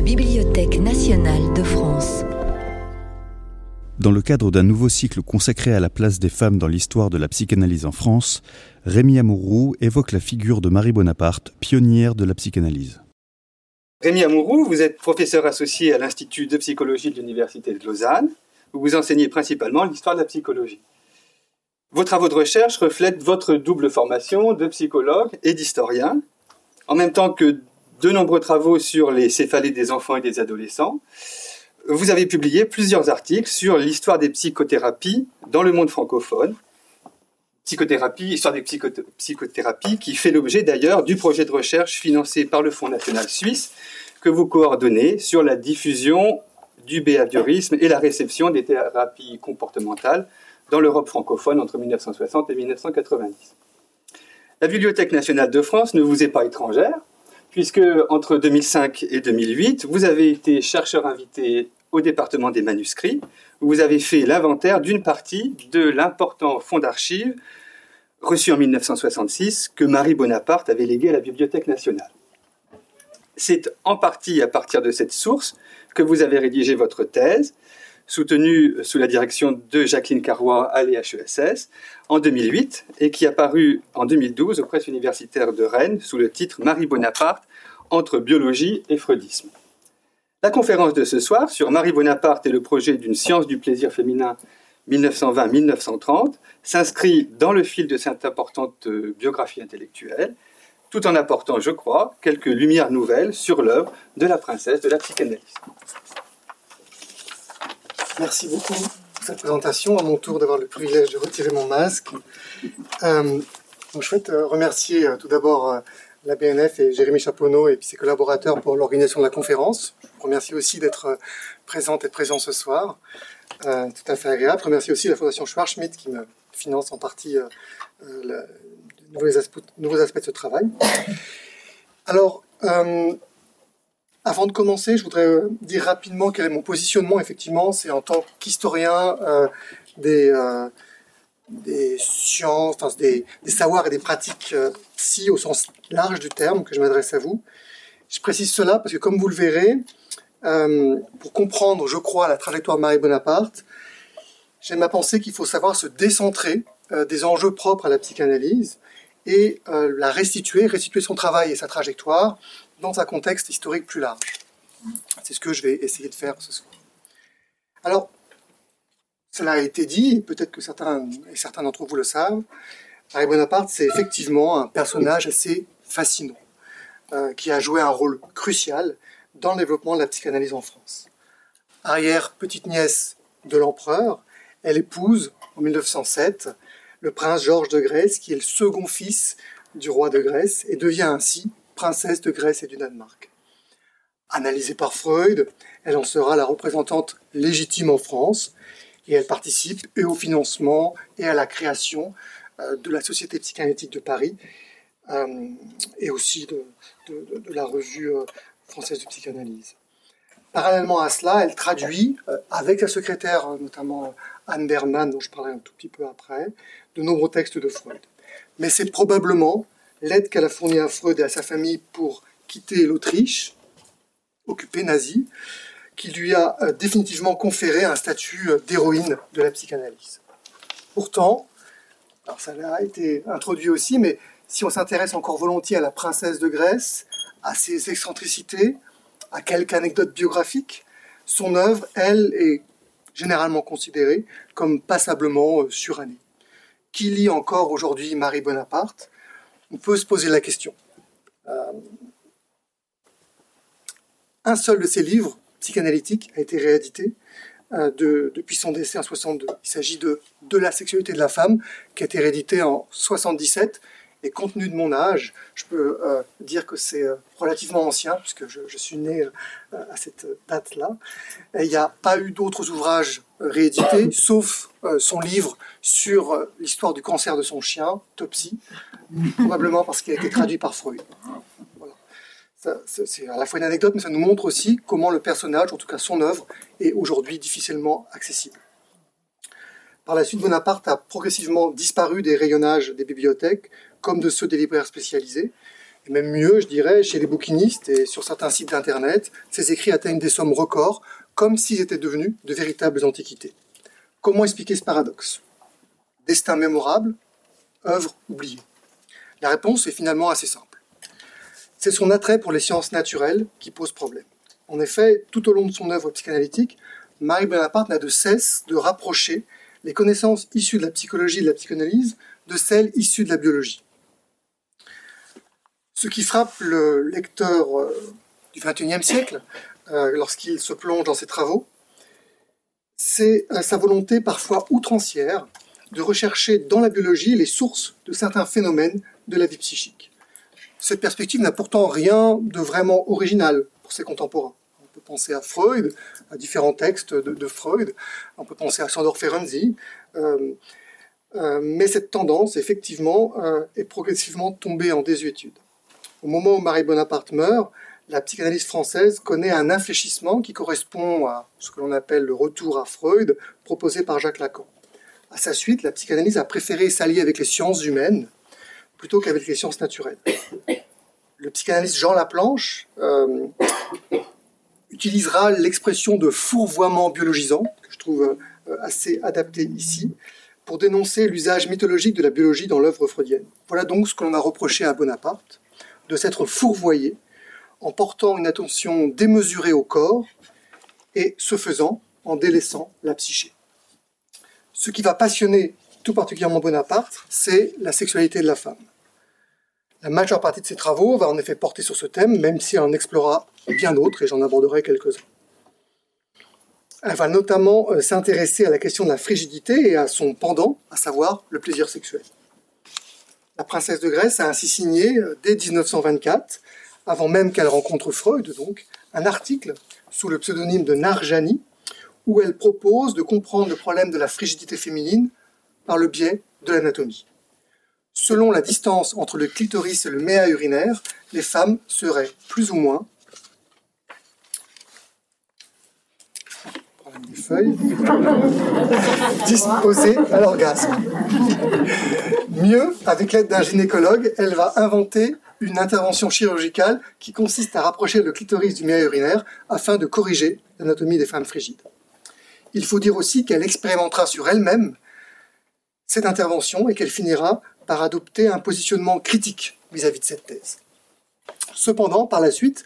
la Bibliothèque nationale de France. Dans le cadre d'un nouveau cycle consacré à la place des femmes dans l'histoire de la psychanalyse en France, Rémi Amouroux évoque la figure de Marie Bonaparte, pionnière de la psychanalyse. Rémi Amouroux, vous êtes professeur associé à l'Institut de psychologie de l'Université de Lausanne, où vous enseignez principalement l'histoire de la psychologie. Vos travaux de recherche reflètent votre double formation de psychologue et d'historien, en même temps que de nombreux travaux sur les céphalées des enfants et des adolescents. Vous avez publié plusieurs articles sur l'histoire des psychothérapies dans le monde francophone. Psychothérapie, histoire des psychothérapies, qui fait l'objet d'ailleurs du projet de recherche financé par le Fonds national suisse que vous coordonnez sur la diffusion du behaviorisme et la réception des thérapies comportementales dans l'Europe francophone entre 1960 et 1990. La Bibliothèque nationale de France ne vous est pas étrangère, puisque entre 2005 et 2008, vous avez été chercheur invité au département des manuscrits, où vous avez fait l'inventaire d'une partie de l'important fonds d'archives reçu en 1966 que Marie Bonaparte avait légué à la Bibliothèque nationale. C'est en partie à partir de cette source que vous avez rédigé votre thèse, soutenue sous la direction de Jacqueline Carrois à l'EHESS en 2008 et qui a paru en 2012 aux presses universitaires de Rennes sous le titre Marie Bonaparte entre biologie et freudisme. La conférence de ce soir sur Marie Bonaparte et le projet d'une science du plaisir féminin 1920-1930 s'inscrit dans le fil de cette importante biographie intellectuelle, tout en apportant, je crois, quelques lumières nouvelles sur l'œuvre de la princesse de la psychanalyse. Merci beaucoup pour cette présentation. À mon tour d'avoir le privilège de retirer mon masque. Euh, je souhaite euh, remercier euh, tout d'abord la BNF et Jérémy Chaponneau et puis ses collaborateurs pour l'organisation de la conférence. Je vous remercie aussi d'être présente et présent ce soir. tout à fait agréable. Je remercie aussi la Fondation Schwarzschild qui me finance en partie nouveaux, aspects, nouveaux aspects de ce travail. Alors, avant de commencer, je voudrais euh, dire rapidement quel est mon positionnement. Effectivement, c'est en tant qu'historien euh, des, euh, des sciences, enfin, des, des, savoirs et des pratiques psy au sens large du terme que je m'adresse à vous. Je précise cela parce que, comme vous le verrez, pour comprendre, je crois, la trajectoire de Marie Bonaparte, j'aime à penser qu'il faut savoir se décentrer des enjeux propres à la psychanalyse et la restituer, restituer son travail et sa trajectoire dans un contexte historique plus large. C'est ce que je vais essayer de faire ce soir. Alors, cela a été dit, peut-être que certains et certains d'entre vous le savent, Marie Bonaparte, c'est effectivement un personnage assez fascinant, euh, qui a joué un rôle crucial dans le développement de la psychanalyse en France. Arrière petite nièce de l'empereur, elle épouse en 1907 le prince Georges de Grèce, qui est le second fils du roi de Grèce, et devient ainsi princesse de Grèce et du Danemark. Analysée par Freud, elle en sera la représentante légitime en France et elle participe et au financement et à la création euh, de la Société psychanalytique de Paris euh, et aussi de, la revue euh, française de psychanalyse. Parallèlement à cela, elle traduit, avec sa secrétaire, notamment Anne Berman, dont je parlerai un tout petit peu après, de nombreux textes de Freud. Mais c'est probablement l'aide qu'elle a fournie à Freud et à sa famille pour quitter l'Autriche, occupée nazie, qui lui a euh, définitivement conféré un statut euh, d'héroïne de la psychanalyse. Pourtant, alors ça a été introduit aussi, mais si on s'intéresse encore volontiers à la princesse de Grèce, à ses excentricités, à quelques anecdotes biographiques, son œuvre, elle, est généralement considérée comme passablement euh, surannée. Qui lit encore aujourd'hui Marie Bonaparte on peut se poser la question. Euh, un seul de ses livres psychanalytiques a été réédité euh, depuis son décès en 62. Il s'agit de De la sexualité de la femme, qui a été réédité en 77. Et compte tenu de mon âge, je peux euh, dire que c'est relativement ancien, puisque je, je suis né à cette date-là. Il n'y a pas eu d'autres ouvrages réédités, sauf son livre sur l'histoire du cancer de son chien, Topsy, probablement parce qu'il a été traduit par Freud. C'est à la fois une anecdote, mais ça nous montre aussi comment le personnage, en tout cas son œuvre, est aujourd'hui difficilement accessible. Par la suite, Bonaparte a progressivement disparu des rayonnages des bibliothèques, comme de ceux des libraires spécialisés, Et même mieux, je dirais, chez les bouquinistes et sur certains sites d'Internet, ces écrits atteignent des sommes records, comme s'ils étaient devenus de véritables antiquités. Comment expliquer ce paradoxe? Destin mémorable, œuvre oubliée La réponse est finalement assez simple. C'est son attrait pour les sciences naturelles qui pose problème. En effet, tout au long de son œuvre psychanalytique, Marie Bonaparte n'a de cesse de rapprocher les connaissances issues de la psychologie et de la psychanalyse de celles issues de la biologie. Ce qui frappe le lecteur euh, du XXIe siècle, euh, lorsqu'il se plonge dans ses travaux, c'est euh, sa volonté parfois outrancière de rechercher dans la biologie les sources de certains phénomènes de la vie psychique. Cette perspective n'a pourtant rien de vraiment original pour ses contemporains. On peut penser à Freud, à différents textes de, Freud, on peut penser à Sandor Ferenczi, mais cette tendance, effectivement, est progressivement tombée en désuétude. Au moment où Marie Bonaparte meurt, la psychanalyse française connaît un infléchissement qui correspond à ce que l'on appelle le retour à Freud proposé par Jacques Lacan. À sa suite, la psychanalyse a préféré s'allier avec les sciences humaines plutôt qu'avec les sciences naturelles. Le psychanalyste Jean Laplanche euh, utilisera l'expression de fourvoiement biologisant, que je trouve euh, assez adapté ici, pour dénoncer l'usage mythologique de la biologie dans l'œuvre freudienne. Voilà donc ce que l'on a reproché à Bonaparte de s'être fourvoyé en portant une attention démesurée au corps et ce faisant en délaissant la psyché. Ce qui va passionner tout particulièrement Bonaparte, c'est la sexualité de la femme. La majeure partie de ses travaux va en effet porter sur ce thème, même si elle en explorera bien d'autres, et j'en aborderai quelques-uns. Elle va notamment euh, s'intéresser à la question de la frigidité et à son pendant, à savoir le plaisir sexuel. La princesse de Grèce a ainsi signé, euh, dès 1924, avant même qu'elle rencontre Freud, donc, un article sous le pseudonyme de Narjani, où elle propose de comprendre le problème de la frigidité féminine par le biais de l'anatomie. Selon la distance entre le clitoris et le méa urinaire, les femmes seraient plus ou moins feuilles, disposées à l'orgasme. Mieux, avec l'aide d'un gynécologue, elle va inventer une intervention chirurgicale qui consiste à rapprocher le clitoris du méa urinaire afin de corriger l'anatomie des femmes frigides. Il faut dire aussi qu'elle expérimentera sur elle-même cette intervention et qu'elle finira par adopter un positionnement critique vis-à-vis -vis de cette thèse. Cependant, par la suite,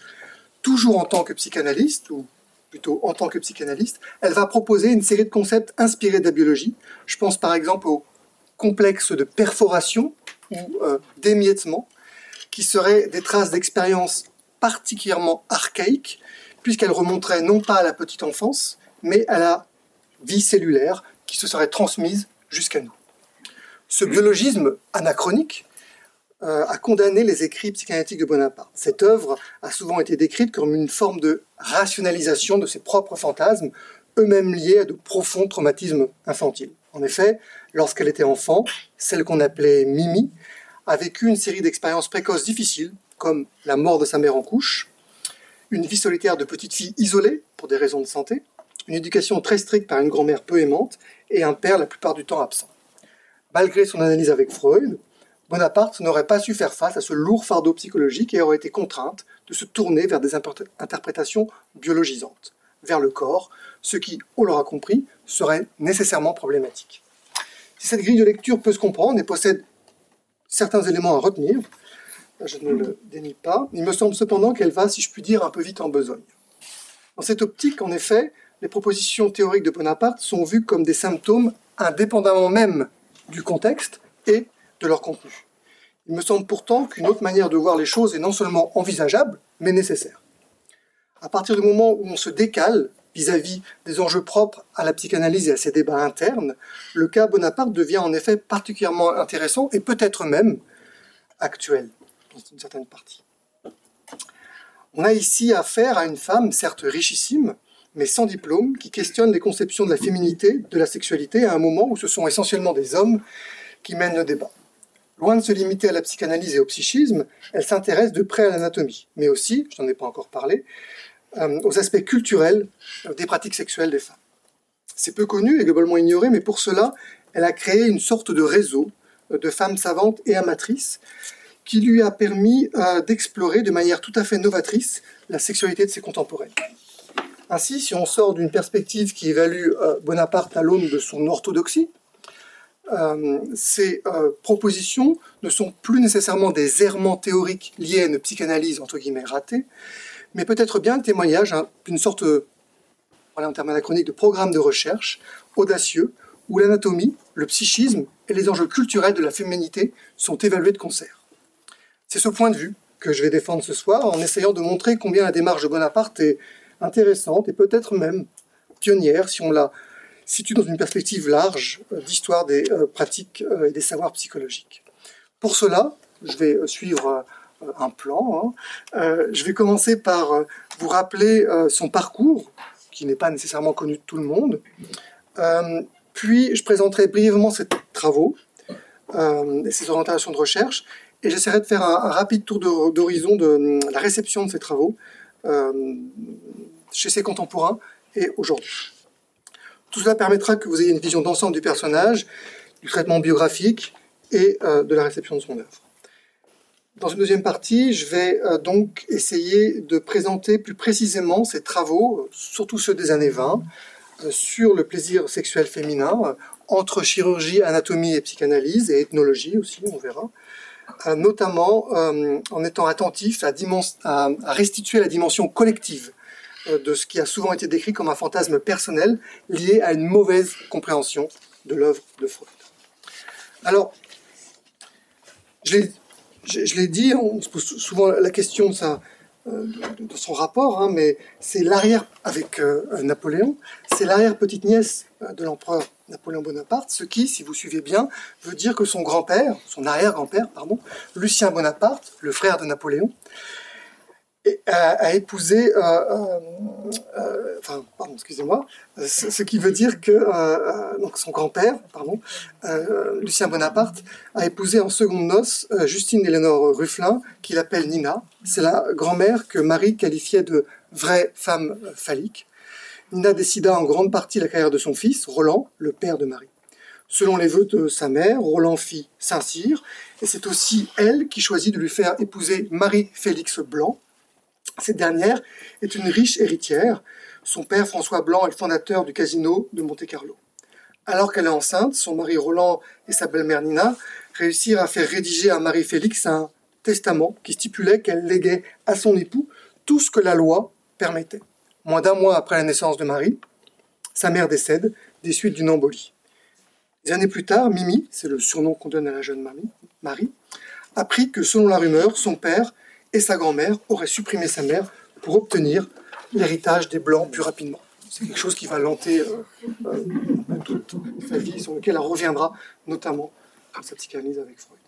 toujours en tant que psychanalyste, ou plutôt en tant que psychanalyste, elle va proposer une série de concepts inspirés de la biologie. Je pense par exemple au complexes de perforation ou euh, d'émiettement, qui seraient des traces d'expériences particulièrement archaïques, puisqu'elles remonteraient non pas à la petite enfance, mais à la vie cellulaire qui se serait transmise jusqu'à nous. Ce biologisme anachronique euh, a condamné les écrits psychanalytiques de Bonaparte. Cette œuvre a souvent été décrite comme une forme de rationalisation de ses propres fantasmes, eux-mêmes liés à de profonds traumatismes infantiles. En effet, lorsqu'elle était enfant, celle qu'on appelait Mimi a vécu une série d'expériences précoces difficiles, comme la mort de sa mère en couche, une vie solitaire de petite fille isolée pour des raisons de santé, une éducation très stricte par une grand-mère peu aimante et un père la plupart du temps absent. Malgré son analyse avec Freud, Bonaparte n'aurait pas su faire face à ce lourd fardeau psychologique et aurait été contrainte de se tourner vers des interprétations biologisantes, vers le corps, ce qui, on l'aura compris, serait nécessairement problématique. Si cette grille de lecture peut se comprendre et possède certains éléments à retenir, je ne le dénie pas, il me semble cependant qu'elle va, si je puis dire, un peu vite en besogne. Dans cette optique, en effet, les propositions théoriques de Bonaparte sont vues comme des symptômes indépendamment même du contexte et leur contenu. Il me semble pourtant qu'une autre manière de voir les choses est non seulement envisageable, mais nécessaire. À partir du moment où on se décale vis-à-vis des enjeux propres à la psychanalyse et à ses débats internes, le cas Bonaparte devient en effet particulièrement intéressant et peut-être même actuel dans une certaine partie. On a ici affaire à une femme, certes richissime, mais sans diplôme, qui questionne les conceptions de la féminité, de la sexualité, à un moment où ce sont essentiellement des hommes qui mènent le débat. Loin de se limiter à la psychanalyse et au psychisme, elle s'intéresse de près à l'anatomie, mais aussi, je n'en ai pas encore parlé, euh, aux aspects culturels euh, des pratiques sexuelles des femmes. C'est peu connu et globalement ignoré, mais pour cela, elle a créé une sorte de réseau euh, de femmes savantes et amatrices qui lui a permis d'explorer de manière tout à fait novatrice la sexualité de ses contemporains. Ainsi, si on sort d'une perspective qui évalue Bonaparte à l'aune de son orthodoxie, euh, ces euh, propositions ne sont plus nécessairement des errements théoriques liés à une psychanalyse entre guillemets ratée, mais peut-être bien le témoignage hein, d'une sorte, voilà, en termes anachroniques, de programme de recherche audacieux où l'anatomie, le psychisme et les enjeux culturels de la féminité sont évalués de concert. C'est ce point de vue que je vais défendre ce soir en essayant de montrer combien la démarche de Bonaparte est intéressante et peut-être même pionnière si on la situe dans une perspective large euh, d'histoire des euh, pratiques euh, et des savoirs psychologiques. Pour cela, je vais suivre un plan. Hein. je vais commencer par vous rappeler son parcours, qui n'est pas nécessairement connu de tout le monde. puis, je présenterai brièvement ses travaux et ses orientations de recherche, et j'essaierai de faire un, rapide tour d'horizon de, la réception de ces travaux chez ses contemporains et aujourd'hui. Tout cela permettra que vous ayez une vision d'ensemble du personnage, du traitement biographique et euh, de la réception de son œuvre. Dans une deuxième partie, je vais euh, donc essayer de présenter plus précisément ses travaux, surtout ceux des années 20, euh, sur le plaisir sexuel féminin, entre chirurgie, anatomie et psychanalyse, et ethnologie aussi, on verra, notamment en étant attentif à, restituer la dimension collective de ce qui a souvent été décrit comme un fantasme personnel lié à une mauvaise compréhension de l'œuvre de Freud. Alors, je l'ai dit, on se pose souvent la question de, euh, son rapport, hein, mais c'est l'arrière, avec euh, Napoléon, c'est l'arrière-petite-nièce de l'empereur Napoléon Bonaparte, ce qui, si vous suivez bien, veut dire que son grand-père, son arrière-grand-père, pardon, Lucien Bonaparte, le frère de Napoléon, a, épousé, euh, euh, euh, enfin, pardon, excusez-moi, ce, qui veut dire que donc son grand-père, pardon, Lucien Bonaparte, a épousé en seconde noces Justine Éléonore Rufflin, qu'il appelle Nina. C'est la grand-mère que Marie qualifiait de vraie femme phallique. Nina décida en grande partie la carrière de son fils, Roland, le père de Marie. Selon les vœux de sa mère, Roland fit Saint-Cyr, et c'est aussi elle qui choisit de lui faire épouser Marie-Félix Blanc, cette dernière est une riche héritière. Son père, François Blanc, est le fondateur du casino de Monte-Carlo. Alors qu'elle est enceinte, son mari Roland et sa belle-mère Nina réussirent à faire rédiger à Marie-Félix un testament qui stipulait qu'elle léguait à son époux tout ce que la loi permettait. Moins d'un mois après la naissance de Marie, sa mère décède des suites d'une embolie. Des années plus tard, Mimi, c'est le surnom qu'on donne à la jeune Marie, apprit que selon la rumeur, son père et sa grand-mère aurait supprimé sa mère pour obtenir l'héritage des Blancs plus rapidement. C'est quelque chose qui va lanter euh, euh, toute sa vie, sur lequel elle reviendra notamment dans sa psychanalyse avec Freud.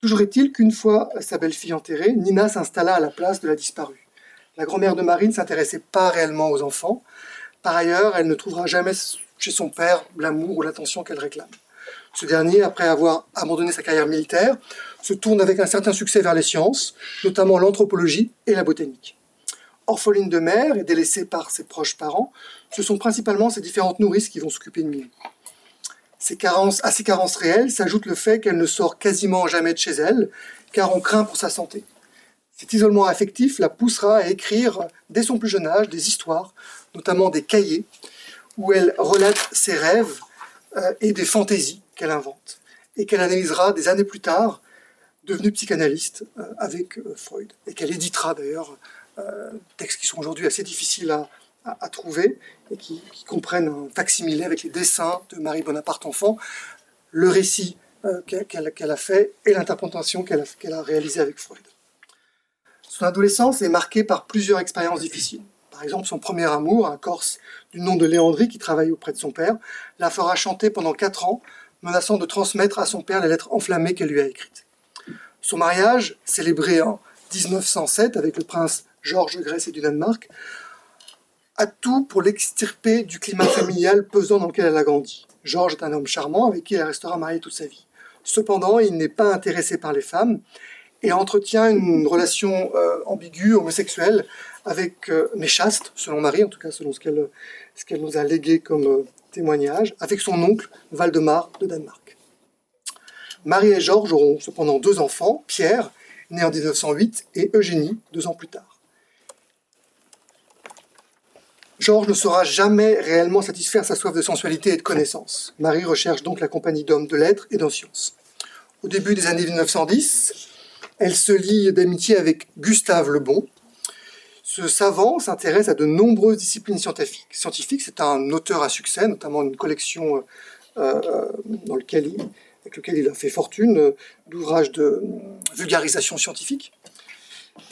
Toujours est-il qu'une fois sa belle-fille enterrée, Nina s'installa à la place de la disparue. La grand-mère de Marie ne s'intéressait pas réellement aux enfants. Par ailleurs, elle ne trouvera jamais chez son père l'amour ou l'attention qu'elle réclame. Ce dernier, après avoir abandonné sa carrière militaire, se tourne avec un certain succès vers les sciences, notamment l'anthropologie et la botanique. Orpheline de mère et délaissée par ses proches parents, ce sont principalement ses différentes nourrices qui vont s'occuper de Mimi. à ces carences réelles s'ajoute le fait qu'elle ne sort quasiment jamais de chez elle, car on craint pour sa santé. Cet isolement affectif la poussera à écrire, dès son plus jeune âge, des histoires, notamment des cahiers, où elle relate ses rêves euh, et des fantaisies qu'elle invente, et qu'elle analysera des années plus tard devenue psychanalyste euh, avec euh, Freud, et qu'elle éditera d'ailleurs euh, textes qui sont aujourd'hui assez difficiles à, trouver, et qui, comprennent un facsimilé avec les dessins de Marie Bonaparte enfant, le récit qu'elle a fait et l'interprétation qu'elle a, réalisée avec Freud. Son adolescence est marquée par plusieurs expériences difficiles. Par exemple, son premier amour, un Corse du nom de Léandrie qui travaille auprès de son père, la fera chanter pendant quatre ans, menaçant de transmettre à son père les lettres enflammées qu'elle lui a écrites. Son mariage, célébré en 1907 avec le prince Georges Grèce et du Danemark, a tout pour l'extirper du climat familial pesant dans lequel elle a grandi. Georges est un homme charmant avec qui elle restera mariée toute sa vie. Cependant, il n'est pas intéressé par les femmes et entretient une relation euh, ambiguë, homosexuelle, avec, euh, mais chaste, selon Marie, en tout cas selon ce qu'elle ce qu'elle nous a légué comme euh, avec son oncle Valdemar de Danemark. Marie et Georges auront cependant deux enfants, Pierre, né en 1908, et Eugénie, deux ans plus tard. Georges ne saura jamais réellement satisfaire sa soif de sensualité et de connaissance. Marie recherche donc la compagnie d'hommes de lettres et d'en sciences. Au début des années 1910, elle se lie d'amitié avec Gustave Le Bon. Ce savant s'intéresse à de nombreuses disciplines scientifiques. Scientifique, c'est un auteur à succès, notamment une collection euh, dans lequel avec lequel il a fait fortune euh, d'ouvrages de vulgarisation scientifique,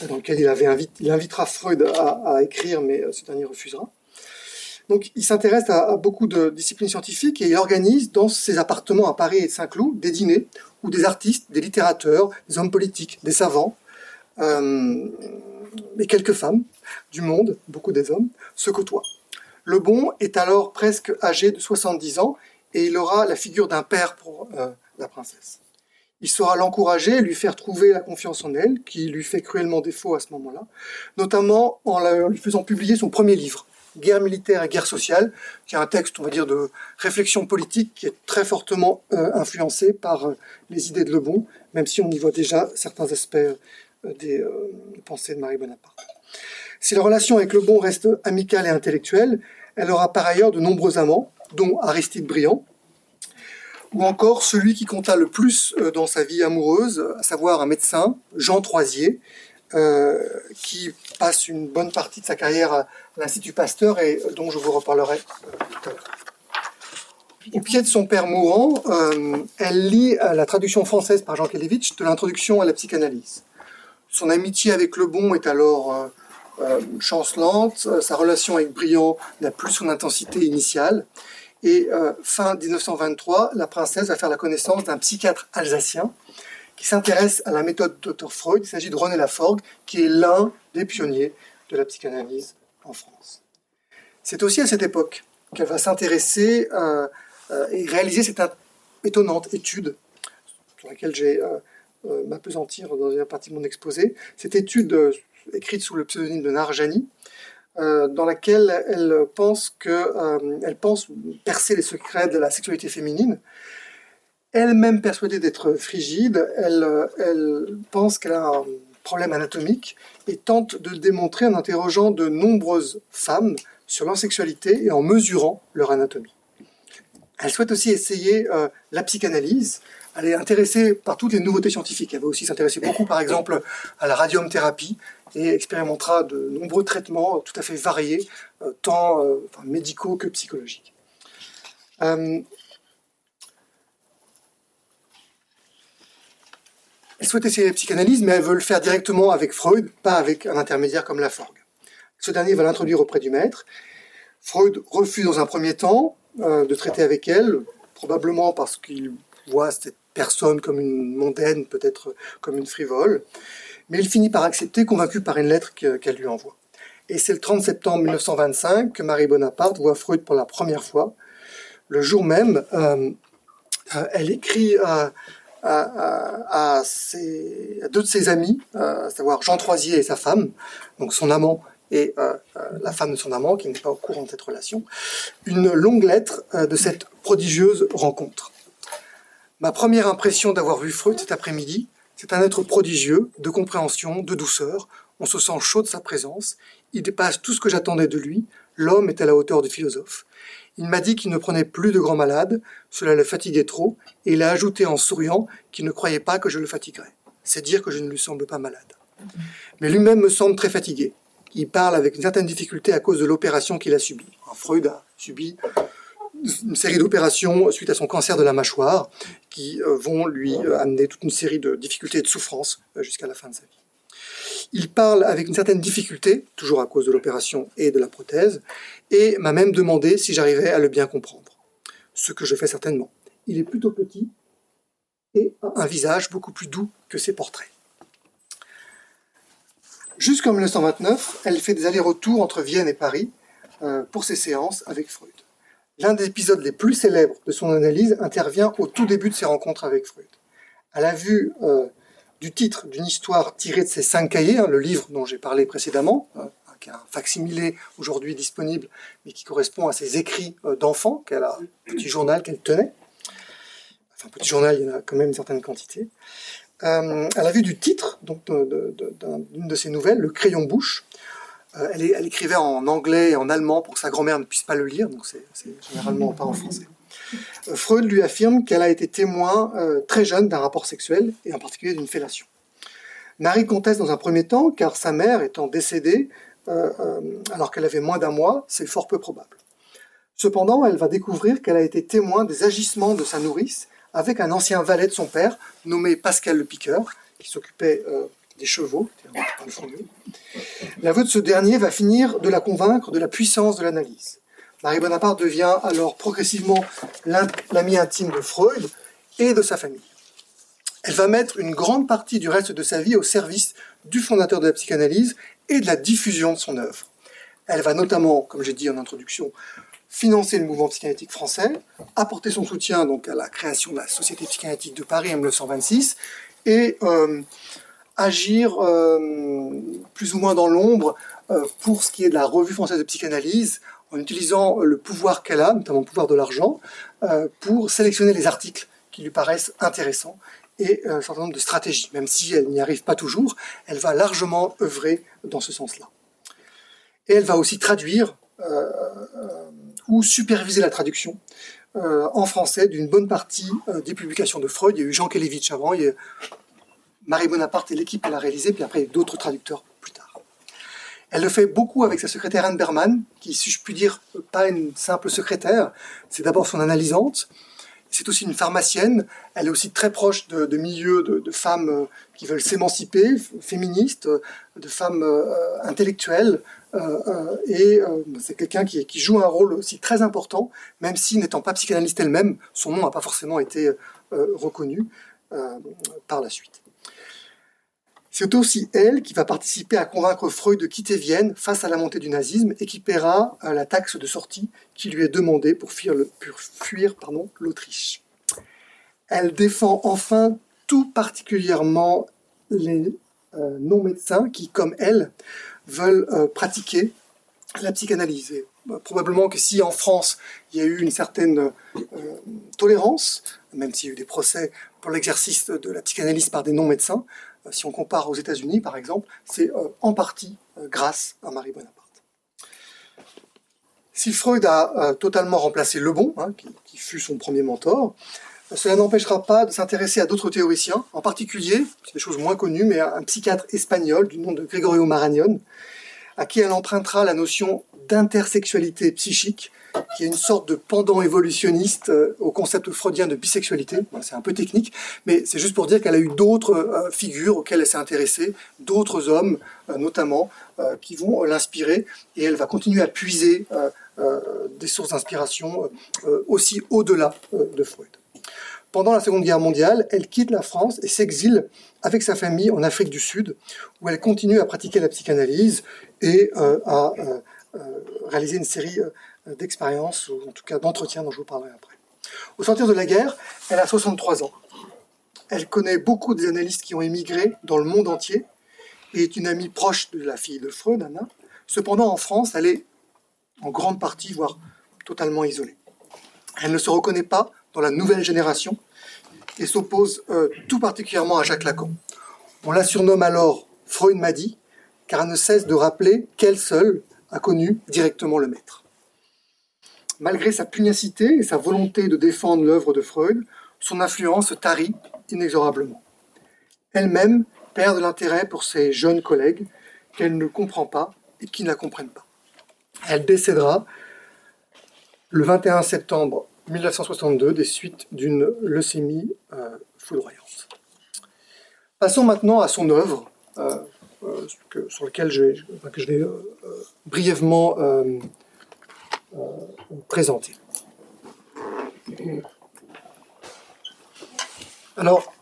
dans lequel il, avait il invitera Freud à, écrire, mais euh, ce dernier refusera. Donc il s'intéresse à, beaucoup de disciplines scientifiques et il organise dans ses appartements à Paris et Saint-Cloud des dîners où des artistes, des littérateurs, des hommes politiques, des savants, euh, et quelques femmes du monde, beaucoup des hommes, se côtoient. Le bon est alors presque âgé de 70 ans et il aura la figure d'un père pour euh, la princesse. Il saura l'encourager, lui faire trouver la confiance en elle, qui lui fait cruellement défaut à ce moment-là, notamment en lui faisant publier son premier livre, Guerre militaire et guerre sociale, qui est un texte, on va dire, de réflexion politique qui est très fortement euh, influencé par euh, les idées de Le Bon, même si on y voit déjà certains aspects des pensées de Marie Bonaparte. Si la relation avec Le Bon reste amicale et intellectuelle, elle aura par ailleurs de nombreux amants, dont Aristide Briand, ou encore celui qui compta le plus dans sa vie amoureuse, à savoir un médecin, Jean Troisier, euh, qui passe une bonne partie de sa carrière à l'Institut Pasteur et dont je vous reparlerai tout à l'heure. Au pied de son père mourant, euh, elle lit la traduction française par Jean Kelevitch de l'introduction à la psychanalyse. Son amitié avec Le Bon est alors euh, chancelante, sa relation avec Briand n'a plus son intensité initiale, et fin 1923, la princesse va faire la connaissance d'un psychiatre alsacien qui s'intéresse à la méthode Dr Freud. Il s'agit de René Laforgue, qui est l'un des pionniers de la psychanalyse en France. C'est aussi à cette époque qu'elle va s'intéresser euh, euh, et réaliser cette étonnante étude sur laquelle j'ai euh, euh m'apesantir dans une partie de mon exposé. Cette étude écrite sous le pseudonyme de Narjani, dans laquelle elle pense, que, elle pense percer les secrets de la sexualité féminine elle-même persuadée d'être frigide, elle, pense qu'elle a un problème anatomique et tente de le démontrer en interrogeant de nombreuses femmes sur leur sexualité et en mesurant leur anatomie. Elle souhaite aussi essayer euh, la psychanalyse. Elle est intéressée par toutes les nouveautés scientifiques. Elle va aussi s'intéresser beaucoup, par exemple, à la radiumthérapie et expérimentera de nombreux traitements tout à fait variés, euh, tant euh, médicaux que psychologiques. Elle souhaite essayer la psychanalyse, mais elle veut le faire directement avec Freud, pas avec un intermédiaire comme Laforgue. Ce dernier va l'introduire auprès du maître. Freud refuse dans un premier temps euh, de traiter avec elle, probablement parce qu'il voit cette personne comme une mondaine, peut-être comme une frivole. Mais il finit par accepter, convaincu par une lettre qu'elle lui envoie. Et c'est le 30 septembre 1925 que Marie Bonaparte voit Freud pour la première fois. Le jour même, euh, euh, elle écrit à à, deux de ses amis, euh, à savoir Jean Troisier et sa femme, donc son amant et euh, euh, la femme de son amant, qui n'est pas au courant de cette relation, une longue lettre de cette prodigieuse rencontre. Ma première impression d'avoir vu Freud cet après-midi, c'est un être prodigieux, de compréhension, de douceur. On se sent chaud de sa présence. Il dépasse tout ce que j'attendais de lui. L'homme est à la hauteur du philosophe. Il m'a dit qu'il ne prenait plus de grands malades, cela le fatiguait trop, et il a ajouté en souriant qu'il ne croyait pas que je le fatiguerais. C'est dire que je ne lui semble pas malade. Mais lui-même me semble très fatigué. Il parle avec une certaine difficulté à cause de l'opération qu'il a subie. Freud a subi une série d'opérations suite à son cancer de la mâchoire qui euh, vont lui euh, amener toute une série de difficultés et de souffrances euh, jusqu'à la fin de sa vie. Il parle avec une certaine difficulté, toujours à cause de l'opération et de la prothèse, et m'a même demandé si j'arrivais à le bien comprendre. Ce que je fais certainement. Il est plutôt petit et a un visage beaucoup plus doux que ses portraits. Jusqu'en 1929, elle fait des allers-retours entre Vienne et Paris pour ses séances avec Freud. L'un des épisodes les plus célèbres de son analyse intervient au tout début de ses rencontres avec Freud. Elle a vu euh, du titre d'une histoire tirée de ces cinq cahiers, hein, le livre dont j'ai parlé précédemment, hein, qui est un facsimilé aujourd'hui disponible, mais qui correspond à ses écrits euh, d'enfant, qu'elle a, un petit journal qu'elle tenait. enfin petit journal, il y en a quand même une certaine quantité. Euh, à la vue du titre d'une de, ses nouvelles, Le crayon bouche, elle, elle, écrivait en anglais et en allemand pour que sa grand-mère ne puisse pas le lire, donc c'est généralement pas en français. Euh, Freud lui affirme qu'elle a été témoin très jeune d'un rapport sexuel, et en particulier d'une fellation. Marie conteste dans un premier temps, car sa mère étant décédée alors qu'elle avait moins d'un mois, c'est fort peu probable. Cependant, elle va découvrir qu'elle a été témoin des agissements de sa nourrice avec un ancien valet de son père, nommé Pascal le Piqueur, qui s'occupait euh, des chevaux. L'aveu de ce dernier va finir de la convaincre de la puissance de l'analyse. Marie Bonaparte devient alors progressivement l'amie intime de Freud et de sa famille. Elle va mettre une grande partie du reste de sa vie au service du fondateur de la psychanalyse et de la diffusion de son œuvre. Elle va notamment, comme j'ai dit en introduction, financer le mouvement psychanalytique français, apporter son soutien donc à la création de la Société psychanalytique de Paris en 1926 et euh, agir euh, plus ou moins dans l'ombre euh, pour ce qui est de la revue française de psychanalyse en utilisant le pouvoir qu'elle a, notamment le pouvoir de l'argent, pour sélectionner les articles qui lui paraissent intéressants et un certain nombre de stratégies. Même si elle n'y arrive pas toujours, elle va largement œuvrer dans ce sens-là. Et elle va aussi traduire ou superviser la traduction euh, en français d'une bonne partie euh, des publications de Freud. Il y a eu Jean Kelevitch avant, il y a Marie Bonaparte et l'équipe elle a réalisé, puis après d'autres traducteurs plus tard. Elle le fait beaucoup avec sa secrétaire Anne Berman, qui, si je puis dire, pas une simple secrétaire, c'est d'abord son analysante, c'est aussi une pharmacienne. Elle est aussi très proche de, milieux de, femmes euh, qui veulent s'émanciper, féministes, de femmes intellectuelles, euh, euh, et euh, c'est quelqu'un qui, joue un rôle aussi très important, même si n'étant pas psychanalyste elle-même, son nom n'a pas forcément été reconnu par la suite. C'est aussi elle qui va participer à convaincre Freud de quitter Vienne face à la montée du nazisme et qui paiera la taxe de sortie qui lui est demandée pour fuir, l'Autriche. Elle défend enfin tout particulièrement les non-médecins qui, comme elle, veulent euh, pratiquer la psychanalyse. Bah, probablement que si en France il y a eu une certaine euh, tolérance, même s'il y a eu des procès pour l'exercice de la psychanalyse par des non-médecins, euh, si on compare aux États-Unis par exemple, c'est en partie grâce à Marie Bonaparte. Si Freud a totalement remplacé Le Bon, hein, qui, fut son premier mentor, cela n'empêchera pas de s'intéresser à d'autres théoriciens, en particulier, c'est des choses moins connues, mais un psychiatre espagnol du nom de Gregorio Marañón, à qui elle empruntera la notion d'intersexualité psychique, qui est une sorte de pendant évolutionniste euh, au concept freudien de bisexualité. C'est un peu technique, mais c'est juste pour dire qu'elle a eu d'autres euh, figures auxquelles elle s'est intéressée, d'autres hommes euh, notamment, qui vont l'inspirer, et elle va continuer à puiser des sources d'inspiration aussi au-delà de Freud. Pendant la Seconde Guerre mondiale, elle quitte la France et s'exile avec sa famille en Afrique du Sud, où elle continue à pratiquer la psychanalyse et à réaliser une série d'expériences, ou en tout cas d'entretiens dont je vous parlerai après. Au sortir de la guerre, elle a 63 ans. Elle connaît beaucoup des analystes qui ont émigré dans le monde entier et est une amie proche de la fille de Freud, Anna. Cependant, en France, elle est en grande partie, voire totalement isolée. Elle ne se reconnaît pas dans la nouvelle génération et s'oppose euh, tout particulièrement à Jacques Lacan. On la surnomme alors Freud m'a dit, car elle ne cesse de rappeler qu'elle seule a connu directement le maître. Malgré sa pugnacité et sa volonté de défendre l'œuvre de Freud, son influence tarit inexorablement. Elle-même perd de l'intérêt pour ses jeunes collègues qu'elle ne comprend pas et qui ne la comprennent pas. Elle décédera le 21 septembre 1962 des suites d'une leucémie euh, foudroyante. Passons maintenant à son œuvre, euh, euh, sur laquelle je vais, que je vais brièvement présenter. Alors,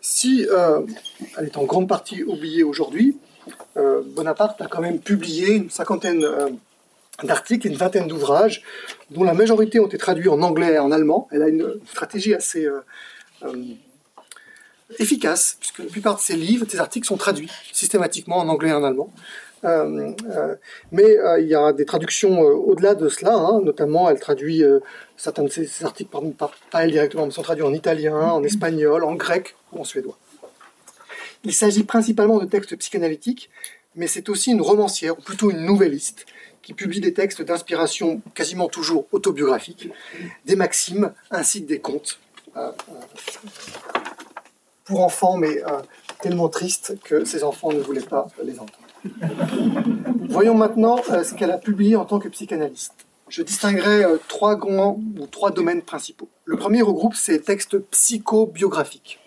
si elle est en grande partie oubliée aujourd'hui, Bonaparte a quand même publié une cinquantaine d'articles et une vingtaine d'ouvrages, dont la majorité ont été traduits en anglais et en allemand. Elle a une stratégie assez, euh, euh, efficace, puisque la plupart de ses livres, de ses articles sont traduits systématiquement en anglais et en allemand. Euh, euh, mais euh, il y a des traductions au-delà de cela, hein. notamment elle traduit certains de ses, articles, pardon, pas, pas, elle directement, mais sont traduits en italien, en espagnol, en grec ou en suédois. Il s'agit principalement de textes psychanalytiques, mais c'est aussi une romancière, ou plutôt une nouvelliste, qui publie des textes d'inspiration quasiment toujours autobiographiques, des maximes ainsi que des contes. Pour enfants, mais tellement tristes que ses enfants ne voulaient pas les entendre. Voyons maintenant euh, ce qu'elle a publié en tant que psychanalyste. Je distinguerai euh, trois grands ou trois domaines principaux. Le premier regroupe ses textes psychobiographiques,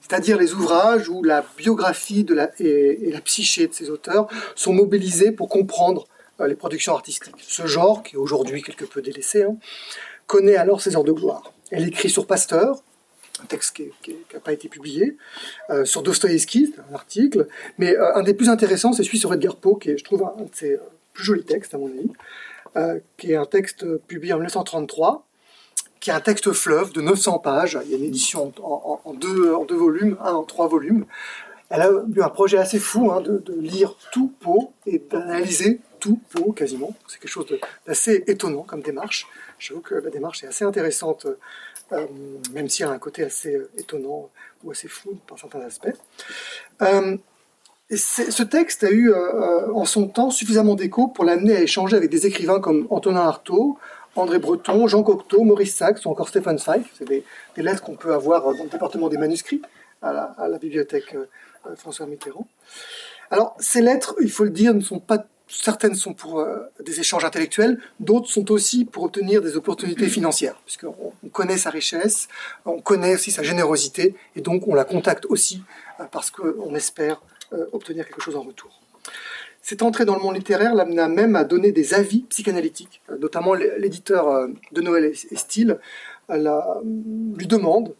c'est-à-dire les ouvrages où la biographie de la, et, la psyché de ses auteurs sont mobilisés pour comprendre euh, les productions artistiques. Ce genre, qui est aujourd'hui quelque peu délaissé, hein, connaît alors ses heures de gloire. Elle écrit sur Pasteur, un texte qui n'a pas été publié, euh, sur Dostoïevski, un article, mais euh, un des plus intéressants, c'est celui sur Edgar Poe, qui est, je trouve, un de ses euh, plus jolis textes, à mon avis, qui est un texte publié en 1933, qui est un texte fleuve de 900 pages. Il y a une édition en, deux, en deux, volumes, un en trois volumes. Elle a eu un projet assez fou hein, de, de, lire tout Poe et d'analyser tout Poe quasiment. C'est quelque chose d'assez étonnant comme démarche. J'avoue que la démarche est assez intéressante euh, même s'il y a un côté assez euh, étonnant ou assez fou par certains aspects. Euh, ce texte a eu en son temps suffisamment d'écho pour l'amener à échanger avec des écrivains comme Antonin Artaud, André Breton, Jean Cocteau, Maurice Sachs ou encore Stephen Zweig. C'est des, lettres qu'on peut avoir dans le département des manuscrits à la bibliothèque François Mitterrand. Alors, ces lettres, il faut le dire, ne sont pas certaines sont pour euh, des échanges intellectuels, d'autres sont aussi pour obtenir des opportunités financières, puisqu'on on connaît sa richesse, on connaît aussi sa générosité, et donc on la contacte aussi euh, parce qu'on espère euh, obtenir quelque chose en retour. Cette entrée dans le monde littéraire l'amena même à donner des avis psychanalytiques, notamment l'éditeur de Noël et lui demande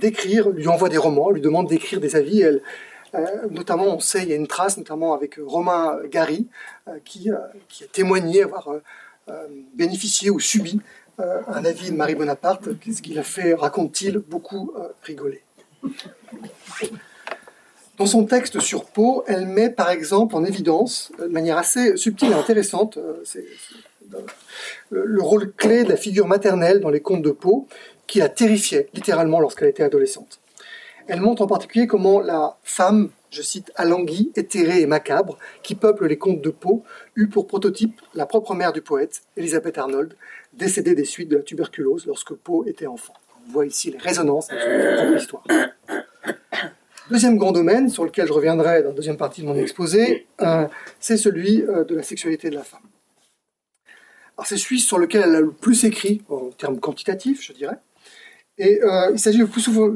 d'écrire, lui envoie des romans, lui demande d'écrire des avis, elle, notamment, on sait, il y a une trace, notamment avec Romain Gary, euh, qui, euh, qui, a témoigné avoir bénéficié ou subi un avis de Marie Bonaparte, ce qui l'a fait, raconte-t-il, beaucoup rigoler. Dans son texte sur Pau, elle met par exemple en évidence, de manière assez subtile et intéressante, le rôle clé de la figure maternelle dans les contes de Pau, qui la terrifiait littéralement lorsqu'elle était adolescente. Elle montre en particulier comment la femme, je cite, alanguie, éthérée et macabre, qui peuple les contes de Poe, eut pour prototype la propre mère du poète, Elisabeth Arnold, décédée des suites de la tuberculose lorsque Poe était enfant. On voit ici les résonances de son propre histoire. Deuxième grand domaine sur lequel je reviendrai dans la deuxième partie de mon exposé, euh, c'est celui euh, de la sexualité de la femme. Alors c'est celui sur lequel elle a le plus écrit en termes quantitatifs, je dirais. Et euh, il s'agit le plus souvent,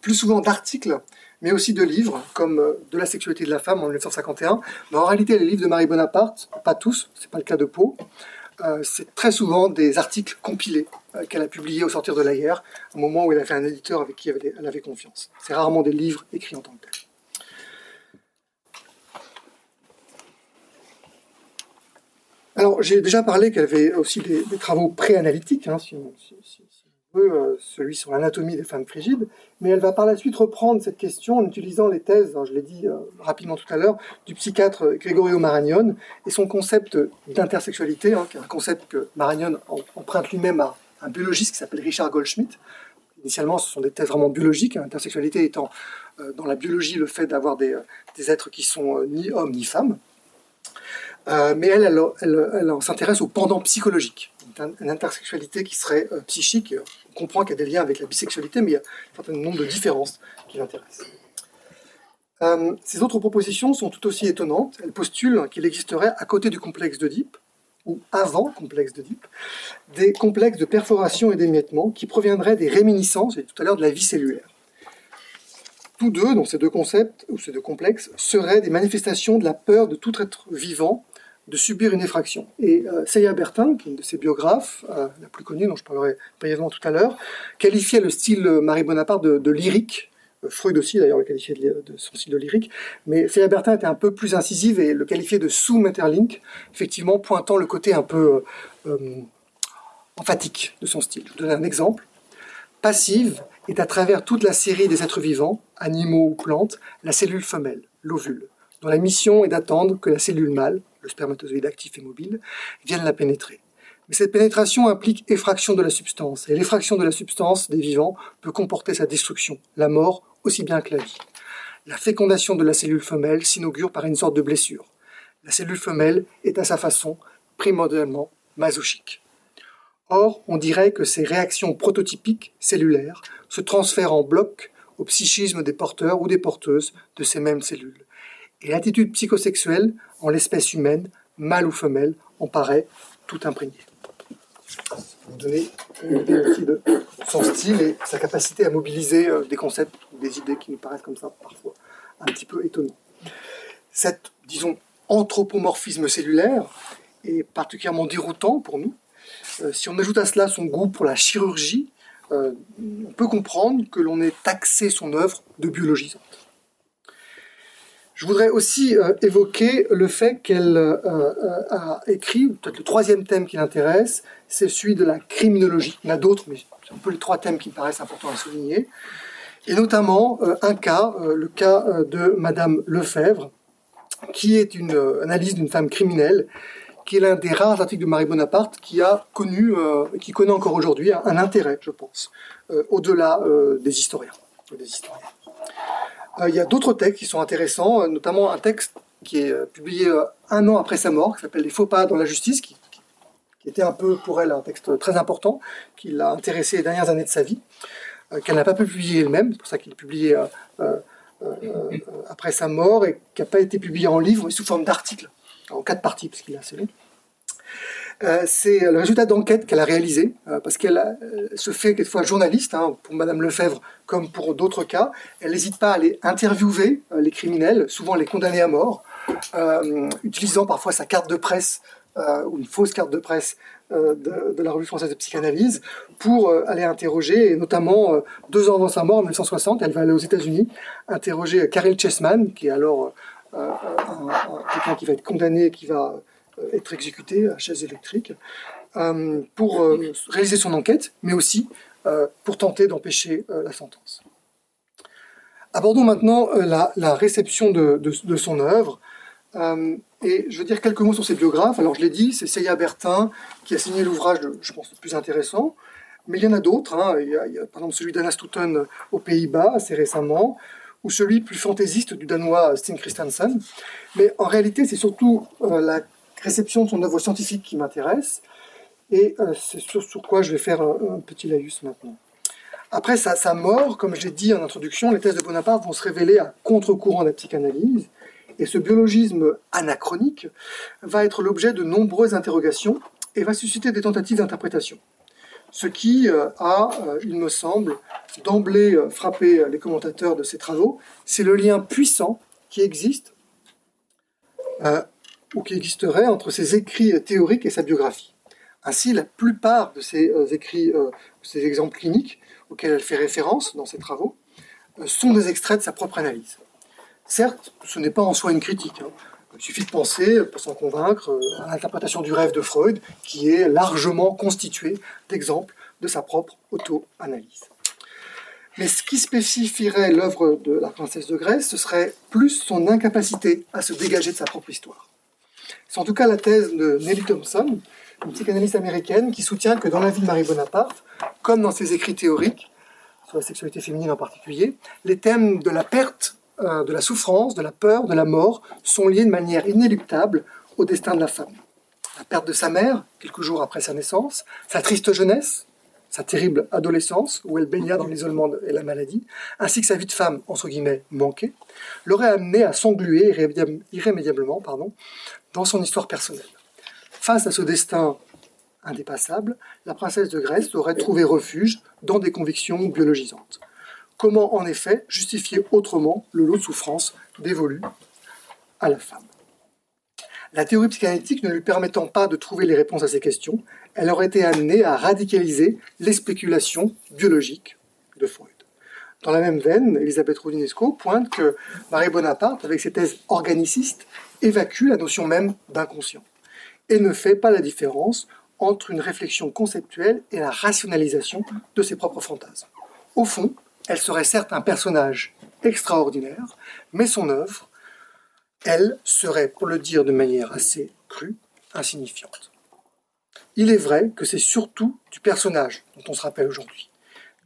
plus souvent d'articles, mais aussi de livres, comme euh, De la sexualité de la femme en 1951. Mais en réalité, les livres de Marie Bonaparte, pas tous, c'est pas le cas de Pau, euh, c'est très souvent des articles compilés euh, qu'elle a publiés au sortir de la guerre, au moment où elle a fait un éditeur avec qui elle avait, confiance. C'est rarement des livres écrits en tant que tels. Alors, j'ai déjà parlé qu'elle avait aussi des, travaux préanalytiques, hein, si, euh, celui sur l'anatomie des femmes frigides, mais elle va par la suite reprendre cette question en utilisant les thèses, hein, je l'ai dit euh, rapidement tout à l'heure, du psychiatre Gregorio Maragnone et son concept d'intersexualité, hein, qui est un concept que Maragnone emprunte lui-même à un biologiste qui s'appelle Richard Goldschmidt. Initialement, ce sont des thèses vraiment biologiques, hein, l'intersexualité étant euh, dans la biologie le fait d'avoir des, êtres qui sont ni hommes ni femmes. mais elle, elle, elle s'intéresse au pendant psychologique une intersexualité qui serait euh, psychique. On comprend qu'il y a des liens avec la bisexualité, mais il y a un certain nombre de différences qui l'intéressent. Euh, ces autres propositions sont tout aussi étonnantes. Elles postulent qu'il existerait à côté du complexe d'Oedipe, ou avant le complexe d'Oedipe, des complexes de perforation et d'émiettement qui proviendraient des réminiscences, et tout à l'heure de la vie cellulaire. Tous deux, donc ces deux concepts, ou ces deux complexes, seraient des manifestations de la peur de tout être vivant de subir une effraction. Et euh, Bertin, qui est une de ses biographes, euh, la plus connue, dont je parlerai brièvement tout à l'heure, qualifiait le style Marie Bonaparte de, lyrique. Euh, Freud aussi, d'ailleurs, le qualifiait de, son style de lyrique. Mais Celia Bertin était un peu plus incisive et le qualifiait de sous-Metterlink, effectivement pointant le côté un peu euh, emphatique de son style. Je vous donne un exemple. Passive est à travers toute la série des êtres vivants, animaux ou plantes, la cellule femelle, l'ovule, dont la mission est d'attendre que la cellule mâle, le spermatozoïde actif et mobile, vienne la pénétrer. Mais cette pénétration implique effraction de la substance, et l'effraction de la substance des vivants peut comporter sa destruction, la mort aussi bien que la vie. La fécondation de la cellule femelle s'inaugure par une sorte de blessure. La cellule femelle est à sa façon primordialement masochique. Or, on dirait que ces réactions prototypiques cellulaires se transfèrent en bloc au psychisme des porteurs ou des porteuses de ces mêmes cellules. Et l'attitude psychosexuelle, en l'espèce humaine, mâle ou femelle, en paraît tout imprégnée. Vous donner une idée aussi de son style et sa capacité à mobiliser euh, des concepts ou des idées qui nous paraissent comme ça parfois un petit peu étonnants. Cet, disons, anthropomorphisme cellulaire est particulièrement déroutant pour nous. Euh, si on ajoute à cela son goût pour la chirurgie, euh, on peut comprendre que l'on ait taxé son œuvre de biologisante. Je voudrais aussi euh, évoquer le fait qu'elle a écrit, peut-être le troisième thème qui l'intéresse, c'est celui de la criminologie. Il y en a d'autres, mais c'est un peu les trois thèmes qui me paraissent importants à souligner. Et notamment un cas, le cas de Madame Lefebvre, qui est une analyse d'une femme criminelle qui est l'un des rares articles de Marie Bonaparte qui a connu, euh, qui connaît encore aujourd'hui un, intérêt, je pense, euh, au-delà euh. Des historiens. Il y a d'autres textes qui sont intéressants, notamment un texte qui est publié un an après sa mort, qui s'appelle Les faux pas dans la justice, qui, était un peu pour elle un texte très important, qui l'a intéressé les dernières années de sa vie, qu'elle n'a pas pu publier elle-même, c'est pour ça qu'il est publié après sa mort et qui n'a pas été publié en livre, mais sous forme d'article en quatre parties, parce qu'il est assez. Euh, c'est le résultat d'enquête qu'elle a réalisé, euh, parce qu'elle euh, se fait quelquefois journaliste, hein, pour Madame Lefebvre comme pour d'autres cas. Elle n'hésite pas à aller interviewer les criminels, souvent les condamnés à mort, utilisant parfois sa carte de presse ou une fausse carte de presse de, la revue française de psychanalyse pour aller interroger, et notamment deux ans avant sa mort, en 1960, elle va aller aux États-Unis interroger Carol Chessman, qui est alors quelqu'un qui va être condamné, qui va être exécuté à chaise électrique, euh, pour euh, réaliser son enquête, mais aussi pour tenter d'empêcher la sentence. Abordons maintenant la, réception de, son œuvre. et je veux dire quelques mots sur ses biographes. Alors, je l'ai dit, c'est Seya Bertin qui a signé l'ouvrage, je pense, le plus intéressant. Mais il y en a d'autres. Hein. Il, y a, par exemple celui d'Anna Stoughton aux Pays-Bas, assez récemment ou celui plus fantaisiste du danois Sten Christensen. Mais en réalité, c'est surtout euh, la réception de son œuvre scientifique qui m'intéresse, et euh, c'est sur, quoi je vais faire un, petit laïus maintenant. Après sa, mort, comme je l'ai dit en introduction, les thèses de Bonaparte vont se révéler à contre-courant de la psychanalyse, et ce biologisme anachronique va être l'objet de nombreuses interrogations et va susciter des tentatives d'interprétation. Ce qui euh, a, euh, il me semble, d'emblée frappé les commentateurs de ces travaux, c'est le lien puissant qui existe ou qui existerait entre ses écrits théoriques et sa biographie. Ainsi, la plupart de ces écrits, ces exemples cliniques auxquels elle fait référence dans ses travaux, sont des extraits de sa propre analyse. Certes, ce n'est pas en soi une critique. Hein. Il suffit de penser, pour s'en convaincre, à l'interprétation du rêve de Freud, qui est largement constituée d'exemples de sa propre auto-analyse. Mais ce qui spécifierait l'œuvre de la princesse de Grèce, ce serait plus son incapacité à se dégager de sa propre histoire. C'est en tout cas la thèse de Nelly Thompson, une psychanalyste américaine, qui soutient que dans la vie de Marie Bonaparte, comme dans ses écrits théoriques, sur la sexualité féminine en particulier, les thèmes de la perte euh, de la souffrance, de la peur, de la mort, sont liés de manière inéluctable au destin de la femme. La perte de sa mère, quelques jours après sa naissance, sa triste jeunesse, sa terrible adolescence, où elle baigna dans l'isolement et la maladie, ainsi que sa vie de femme, entre guillemets, manquée, l'aurait amenée à s'engluer irrémédiablement pardon, dans son histoire personnelle. Face à ce destin indépassable, la princesse de Grèce aurait trouvé refuge dans des convictions biologisantes. Comment en effet justifier autrement le lot de souffrance dévolu à la femme? La théorie psychanalytique ne lui permettant pas de trouver les réponses à ces questions, elle aurait été amenée à radicaliser les spéculations biologiques de Freud. Dans la même veine, Elisabeth Rodinesco pointe que Marie Bonaparte, avec ses thèses organicistes, évacue la notion même d'inconscient et ne fait pas la différence entre une réflexion conceptuelle et la rationalisation de ses propres fantasmes. Au fond, elle serait certes un personnage extraordinaire, mais son œuvre, elle, serait, pour le dire de manière assez crue, insignifiante. Il est vrai que c'est surtout du personnage dont on se rappelle aujourd'hui.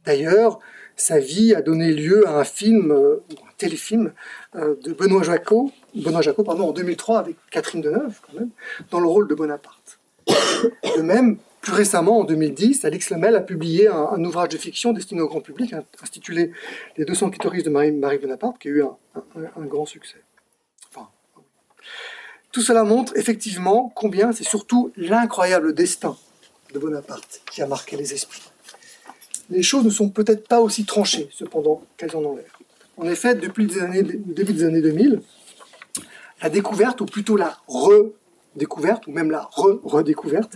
D'ailleurs, sa vie a donné lieu à un film, euh, un téléfilm euh, de Benoît Jacot, Benoît Jacot pardon, en 2003 avec Catherine Deneuve, quand même, dans le rôle de Bonaparte. De même, plus récemment, en 2010, Alix Lemel a publié un, ouvrage de fiction destiné au grand public, intitulé Les 200 clitoris de Marie, Marie Bonaparte, qui a eu un, grand succès. tout cela montre effectivement combien c'est surtout l'incroyable destin de Bonaparte qui a marqué les esprits. Les choses ne sont peut-être pas aussi tranchées, cependant, qu'elles en ont l'air. En effet, depuis le début des années 2000, la découverte, ou plutôt la redécouverte, ou même la re-redécouverte,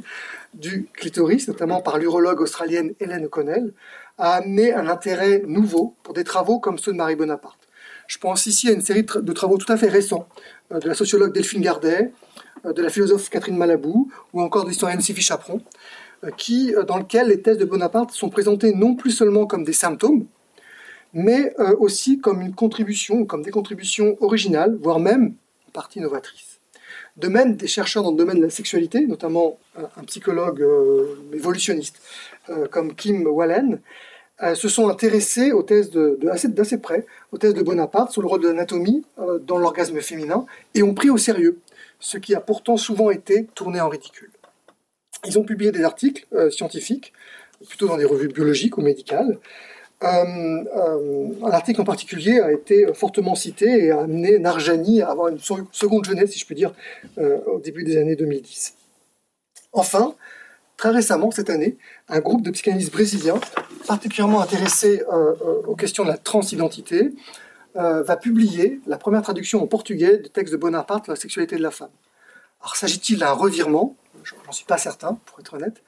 du clitoris, notamment par l'urologue australienne Hélène O'Connell, a amené un intérêt nouveau pour des travaux comme ceux de Marie Bonaparte. Je pense ici à une série de travaux tout à fait récents euh, de la sociologue Delphine Gardet, euh, de la philosophe Catherine Malabou ou encore de l'historienne Sylvie Chaperon, qui, dans lequel les thèses de Bonaparte sont présentées non plus seulement comme des symptômes, mais aussi comme une contribution, comme des contributions originales, voire même en partie novatrices. De même, des chercheurs dans le domaine de la sexualité, notamment euh, un psychologue euh, évolutionniste euh, comme Kim Wallen, se sont intéressés aux thèses d'assez près, aux thèses de Bonaparte sur le rôle de l'anatomie dans l'orgasme féminin et ont pris au sérieux ce qui a pourtant souvent été tourné en ridicule. Ils ont publié des articles scientifiques, plutôt dans des revues biologiques ou médicales, euh, euh, un article en particulier a été fortement cité et a amené Narjani à avoir une seconde jeunesse, si je puis dire, euh, au début des années 2010. Enfin, très récemment, cette année, un groupe de psychanalystes brésiliens, particulièrement intéressé aux questions de la transidentité, va publier la première traduction en portugais du texte de Bonaparte, La sexualité de la femme. Alors, s'agit-il d'un revirement J'en suis pas certain, pour être honnête.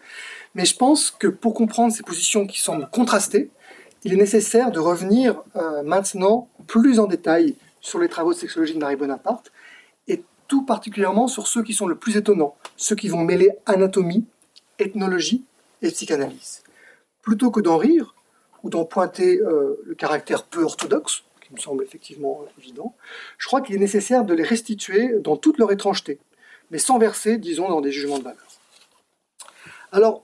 Mais je pense que pour comprendre ces positions qui semblent contrastées, il est nécessaire de revenir euh, maintenant plus en détail sur les travaux de sexologie de Marie Bonaparte, et tout particulièrement sur ceux qui sont le plus étonnants, ceux qui vont mêler anatomie, ethnologie et psychanalyse. Plutôt que d'en rire, ou d'en pointer euh, le caractère peu orthodoxe, qui me semble effectivement évident, je crois qu'il est nécessaire de les restituer dans toute leur étrangeté, mais sans verser, disons, dans des jugements de valeur. Alors,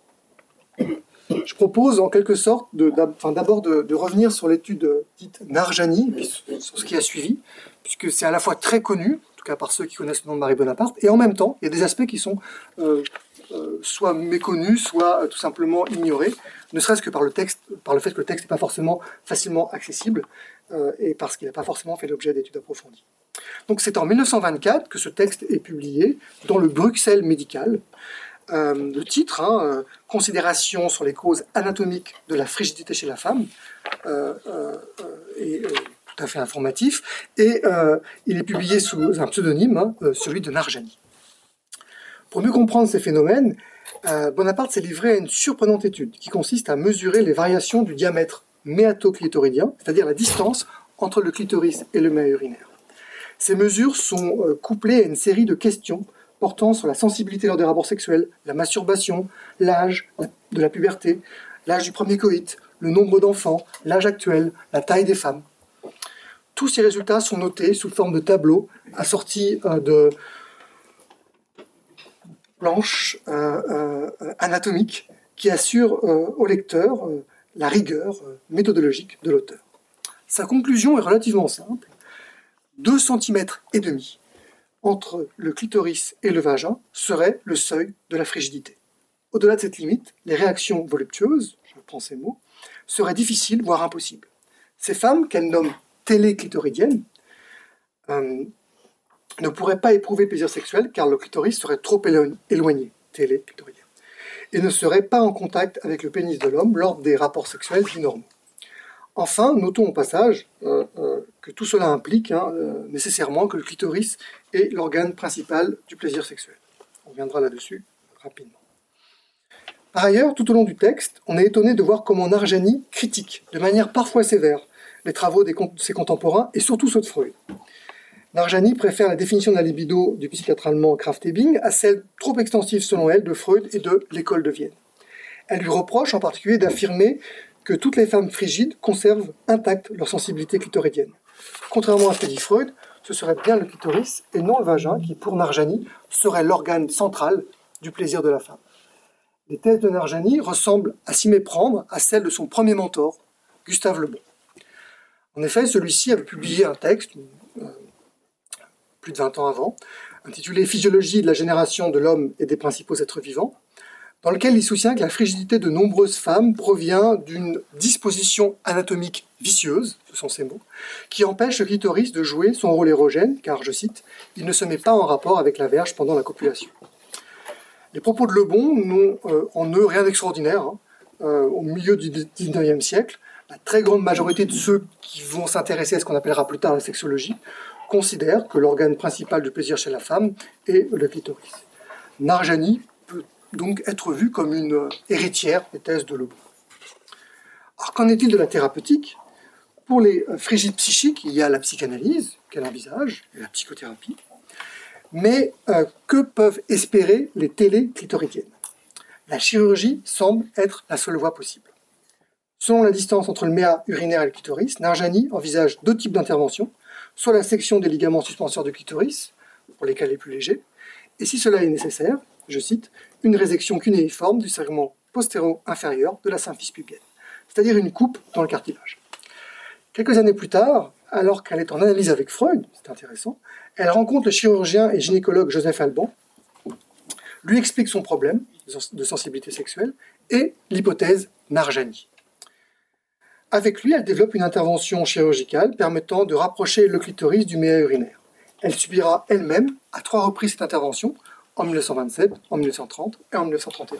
je propose en quelque sorte d'abord de, revenir sur l'étude dite Narjani, sur ce qui a suivi, puisque c'est à la fois très connu, en tout cas par ceux qui connaissent le nom de Marie Bonaparte, et en même temps, il y a des aspects qui sont euh, euh, soit méconnus, soit euh, tout simplement ignorés, ne serait-ce que par le, texte, par le fait que le texte n'est pas forcément facilement accessible, et parce qu'il n'a pas forcément fait l'objet d'études approfondies. Donc c'est en 1924 que ce texte est publié dans le Bruxelles médical, euh, le titre, hein, euh, Considération sur les causes anatomiques de la frigidité chez la femme, euh, est tout à fait informatif, et il est publié sous un pseudonyme, hein, celui de Narjani. Pour mieux comprendre ces phénomènes, Bonaparte s'est livré à une surprenante étude qui consiste à mesurer les variations du diamètre méatoclitoridien, c'est-à-dire la distance entre le clitoris et le mât urinaire. Ces mesures sont couplées à une série de questions portant sur la sensibilité lors des rapports sexuels, la masturbation, l'âge de la puberté, l'âge du premier coït, le nombre d'enfants, l'âge actuel, la taille des femmes. Tous ces résultats sont notés sous forme de tableaux assortis euh, de planches euh, euh, anatomiques qui assurent au lecteur la rigueur méthodologique de l'auteur. Sa conclusion est relativement simple. 2 cm et demi entre le clitoris et le vagin serait le seuil de la frigidité. Au-delà de cette limite, les réactions voluptueuses, je prends ces mots, seraient difficiles, voire impossibles. Ces femmes, qu'elle nomme téléclitoridiennes, euh, ne pourraient pas éprouver plaisir sexuel car le clitoris serait trop éloigné, téléclitoridien, et ne seraient pas en contact avec le pénis de l'homme lors des rapports sexuels dits. Enfin, notons au passage euh, euh, que tout cela implique hein, euh, nécessairement que le clitoris est l'organe principal du plaisir sexuel. On reviendra là-dessus rapidement. Par ailleurs, tout au long du texte, on est étonné de voir comment Narjani critique, de manière parfois sévère, les travaux de ses contemporains et surtout ceux de Freud. Narjani préfère la définition de la libido du psychiatre allemand Kraft-Ebing à celle trop extensive selon elle de Freud et de l'école de Vienne. Elle lui reproche en particulier d'affirmer que toutes les femmes frigides conservent intacte leur sensibilité clitoridienne. Contrairement à ce que dit Freud, ce serait bien le clitoris et non le vagin qui, pour Narjani, serait l'organe central du plaisir de la femme. Les thèses de Narjani ressemblent à s'y méprendre à celles de son premier mentor, Gustave Le Bon. En effet, celui-ci avait publié un texte, euh, plus de 20 ans avant, intitulé Physiologie de la génération de l'homme et des principaux êtres vivants, dans lequel il soutient que la frigidité de nombreuses femmes provient d'une disposition anatomique vicieuse, ce sont ces mots, qui empêche le clitoris de jouer son rôle érogène, car, je cite, il ne se met pas en rapport avec la verge pendant la copulation. Les propos de Lebon n'ont euh, en eux rien d'extraordinaire. Hein. Euh, au milieu du XIXe siècle, la très grande majorité de ceux qui vont s'intéresser à ce qu'on appellera plus tard la sexologie considèrent que l'organe principal du plaisir chez la femme est le clitoris. Narjani donc être vue comme une héritière des thèses de Lebon. Alors qu'en est-il de la thérapeutique? Pour les frigides psychiques, il y a la psychanalyse qu'elle envisage, et la psychothérapie. Mais euh, que peuvent espérer les téléclitoridiennes La chirurgie semble être la seule voie possible. Selon la distance entre le méa urinaire et le clitoris, Narjani envisage deux types d'interventions, soit la section des ligaments suspenseurs du clitoris, pour les cas les plus légers, et si cela est nécessaire, je cite, une résection cunéiforme du segment postéro-inférieur de la symphyse pubienne, c'est-à-dire une coupe dans le cartilage. Quelques années plus tard, alors qu'elle est en analyse avec Freud, c'est intéressant, elle rencontre le chirurgien et gynécologue Joseph Alban, lui explique son problème de sensibilité sexuelle et l'hypothèse Narjani. Avec lui, elle développe une intervention chirurgicale permettant de rapprocher le clitoris du méa urinaire. Elle subira elle-même à trois reprises cette intervention, en 1927, en 1930 et en 1931,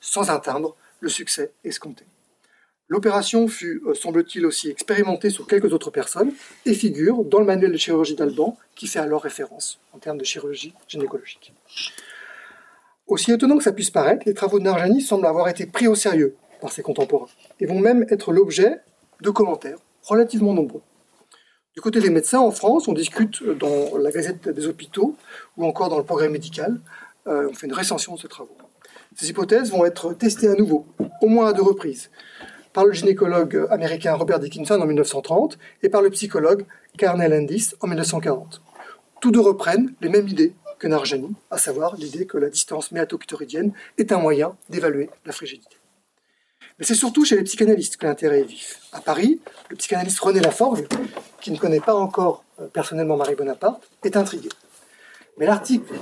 sans atteindre le succès escompté. L'opération fut, euh, semble-t-il, aussi expérimentée sur quelques autres personnes et figure dans le manuel de chirurgie d'Alban, qui fait alors référence en termes de chirurgie gynécologique. Aussi étonnant que ça puisse paraître, les travaux de Narjani semblent avoir été pris au sérieux par ses contemporains et vont même être l'objet de commentaires relativement nombreux. Du côté des médecins, en France, on discute dans la Gazette des hôpitaux ou encore dans le progrès médical. Euh, on fait une recension de ces travaux. Ces hypothèses vont être testées à nouveau, au moins à deux reprises par le gynécologue américain Robert Dickinson en 1930 et par le psychologue Carnel Landis en 1940. Tous deux reprennent les mêmes idées que Narjani, à savoir l'idée que la distance méatoclitoridienne est un moyen d'évaluer la frigidité. Mais c'est surtout chez les psychanalystes que l'intérêt est vif. À Paris, le psychanalyste René Laforgue, qui ne connaît pas encore euh, personnellement Marie Bonaparte, est intrigué. Mais l'article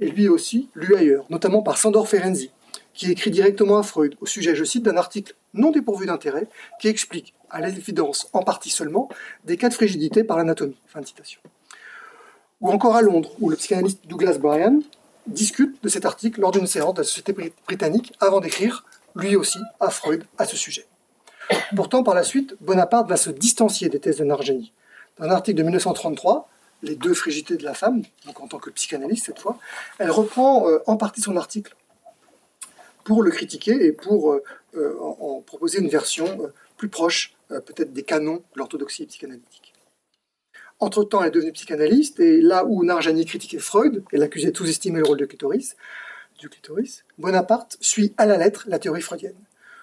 est lui aussi lu ailleurs, notamment par Sandor Ferenczi, qui écrit directement à Freud au sujet, je cite, d'un article non dépourvu d'intérêt qui explique, à l'évidence en partie seulement, des cas de frigidité par l'anatomie. Fin de citation. Ou encore à Londres, où le psychanalyste Douglas Bryan discute de cet article lors d'une séance de la Société britannique avant d'écrire, lui aussi, à Freud à ce sujet. Pourtant, par la suite, Bonaparte va se distancier des thèses de Nargeni. Dans un article de 1933, Les deux frigidités de la femme, donc en tant que psychanalyste cette fois, elle reprend euh, en partie son article pour le critiquer et pour euh, euh, en, proposer une version plus proche peut-être des canons de l'orthodoxie psychanalytique. Entre-temps, elle est devenue psychanalyste, et là où Narjani critiquait Freud et l'accusait de sous-estimer le rôle du clitoris, du clitoris, Bonaparte suit à la lettre la théorie freudienne.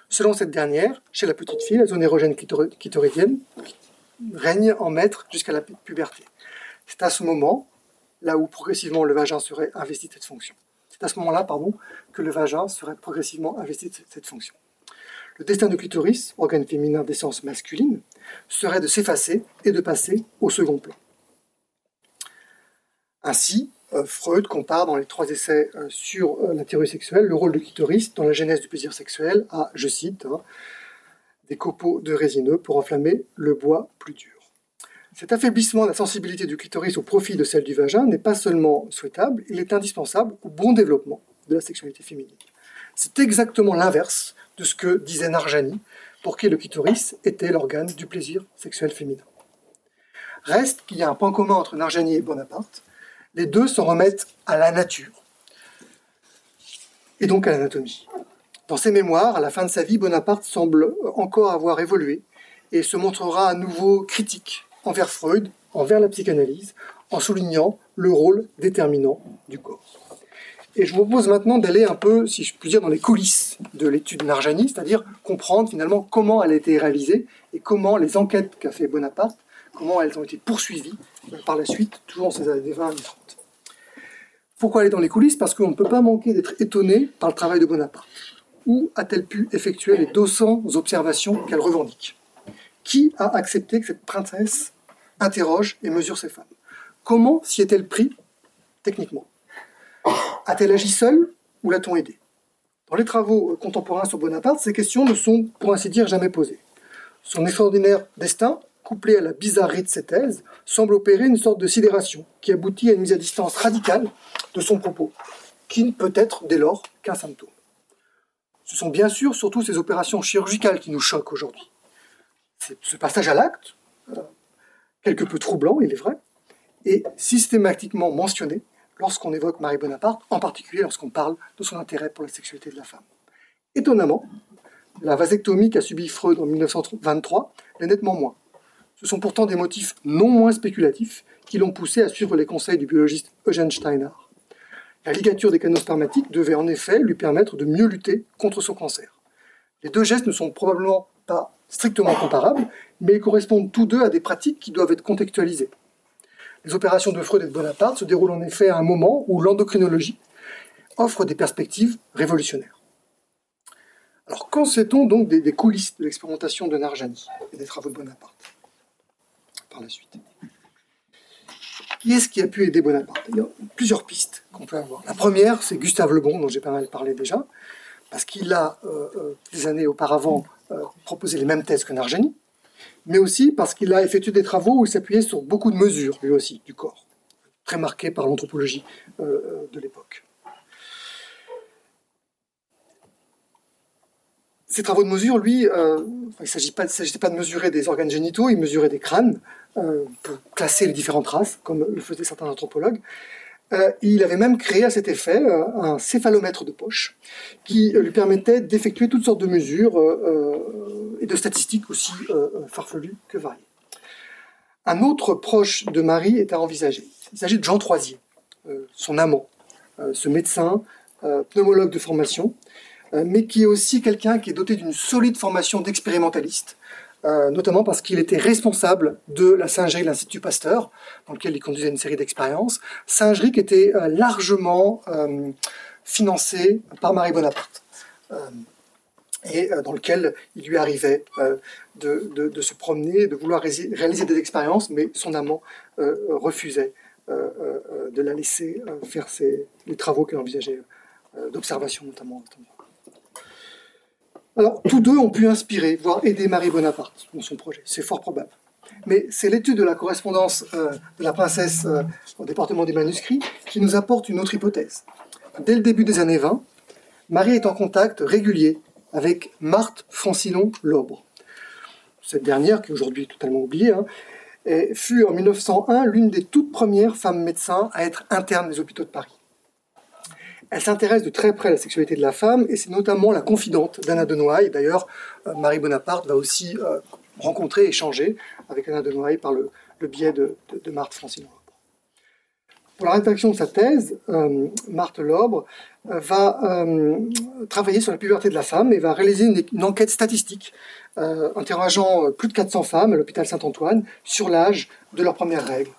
Selon cette dernière, chez la petite fille, la zone érogène clitoridienne règne en maître jusqu'à la puberté. C'est à ce moment, là où progressivement le vagin serait investi de cette fonction. C'est à ce moment-là, pardon, que le vagin serait progressivement investi de cette fonction. Le destin du clitoris, organe féminin d'essence masculine, serait de s'effacer et de passer au second plan. Ainsi, Freud compare dans les trois essais euh, sur euh, la théorie sexuelle le rôle du clitoris dans la genèse du plaisir sexuel à, je cite, hein, des copeaux de résineux pour enflammer le bois plus dur. Cet affaiblissement de la sensibilité du clitoris au profit de celle du vagin n'est pas seulement souhaitable, il est indispensable au bon développement de la sexualité féminine. C'est exactement l'inverse de ce que disait Narjani, pour qui le clitoris était l'organe du plaisir sexuel féminin. Reste qu'il y a un point commun entre Narjani et Bonaparte. Les deux s'en remettent à la nature, et donc à l'anatomie. Dans ses mémoires, à la fin de sa vie, Bonaparte semble encore avoir évolué et se montrera à nouveau critique envers Freud, envers la psychanalyse, en soulignant le rôle déterminant du corps. Et je vous propose maintenant d'aller un peu, si je puis dire, dans les coulisses de l'étude Narjani, c'est-à-dire comprendre finalement comment elle a été réalisée et comment les enquêtes qu'a fait Bonaparte, comment elles ont été poursuivies par la suite, toujours dans ces années 20 et 30. Pourquoi aller dans les coulisses? Parce qu'on ne peut pas manquer d'être étonné par le travail de Bonaparte. Où a-t-elle pu effectuer les 200 observations qu'elle revendique? Qui a accepté que cette princesse interroge et mesure ses femmes? Comment s'y est-elle pris techniquement? A-t-elle agi seule ou l'a-t-on aidé Dans les travaux contemporains sur Bonaparte, ces questions ne sont, pour ainsi dire, jamais posées. Son extraordinaire destin, couplé à la bizarrerie de ses thèses, semble opérer une sorte de sidération qui aboutit à une mise à distance radicale de son propos, qui ne peut être dès lors qu'un symptôme. Ce sont bien sûr surtout ces opérations chirurgicales qui nous choquent aujourd'hui. Ce passage à l'acte, euh, quelque peu troublant, il est vrai, est systématiquement mentionné lorsqu'on évoque Marie Bonaparte, en particulier lorsqu'on parle de son intérêt pour la sexualité de la femme. Étonnamment, la vasectomie qu'a subie Freud en 1923 l'est nettement moins. Ce sont pourtant des motifs non moins spéculatifs qui l'ont poussé à suivre les conseils du biologiste Eugène Steiner. La ligature des canaux spermatiques devait en effet lui permettre de mieux lutter contre son cancer. Les deux gestes ne sont probablement pas strictement comparables, mais ils correspondent tous deux à des pratiques qui doivent être contextualisées. Les opérations de Freud et de Bonaparte se déroulent en effet à un moment où l'endocrinologie offre des perspectives révolutionnaires. Alors, qu'en sait-on donc des, coulisses de l'expérimentation de Narjani et des travaux de Bonaparte? La suite Qui est-ce qui a pu aider Bonaparte? Il y a plusieurs pistes qu'on peut avoir. La première, c'est Gustave Le Bon, dont j'ai pas mal parlé déjà, parce qu'il a, euh, euh, des années auparavant, euh, proposé les mêmes thèses que Narjani, mais aussi parce qu'il a effectué des travaux où il s'appuyait sur beaucoup de mesures, lui aussi, du corps, très marquées par l'anthropologie de l'époque. Ces travaux de mesure, lui, il ne s'agissait pas, de mesurer des organes génitaux, il mesurait des crânes pour classer les différentes races, comme le faisaient certains anthropologues. Euh, il avait même créé à cet effet euh, un céphalomètre de poche qui euh, lui permettait d'effectuer toutes sortes de mesures et de statistiques aussi farfelues que variées. Un autre proche de Marie est à envisager. Il s'agit de Jean Troisier, son amant, ce médecin, pneumologue de formation, mais qui est aussi quelqu'un qui est doté d'une solide formation d'expérimentaliste, euh, notamment parce qu'il était responsable de la singerie de l'Institut Pasteur, dans lequel il conduisait une série d'expériences. Singerie qui était euh, largement euh, financée par Marie Bonaparte. et dans lequel il lui arrivait de, se promener, de vouloir réaliser des expériences, mais son amant refusait de la laisser faire les travaux qu'elle envisageait d'observation notamment. Alors, tous deux ont pu inspirer, voire aider Marie Bonaparte dans son projet. C'est fort probable. Mais c'est l'étude de la correspondance euh, de la princesse euh, au département des manuscrits qui nous apporte une autre hypothèse. Dès le début des années 20, Marie est en contact régulier avec Marthe Francillon Lobre. Cette dernière, qui est aujourd'hui totalement oubliée, hein, fut en 1901 l'une des toutes premières femmes médecins à être interne des hôpitaux de Paris. Elle s'intéresse de très près à la sexualité de la femme et c'est notamment la confidente d'Anna de Noailles. D'ailleurs, euh, Marie Bonaparte va aussi euh, rencontrer, échanger avec Anna de Noailles par le, biais de, Marthe Francine Pour la rédaction de sa thèse, euh, Marthe Lobre va travailler sur la puberté de la femme et va réaliser une, enquête statistique interrogeant plus de 400 femmes à l'hôpital Saint-Antoine sur l'âge de leurs premières règles.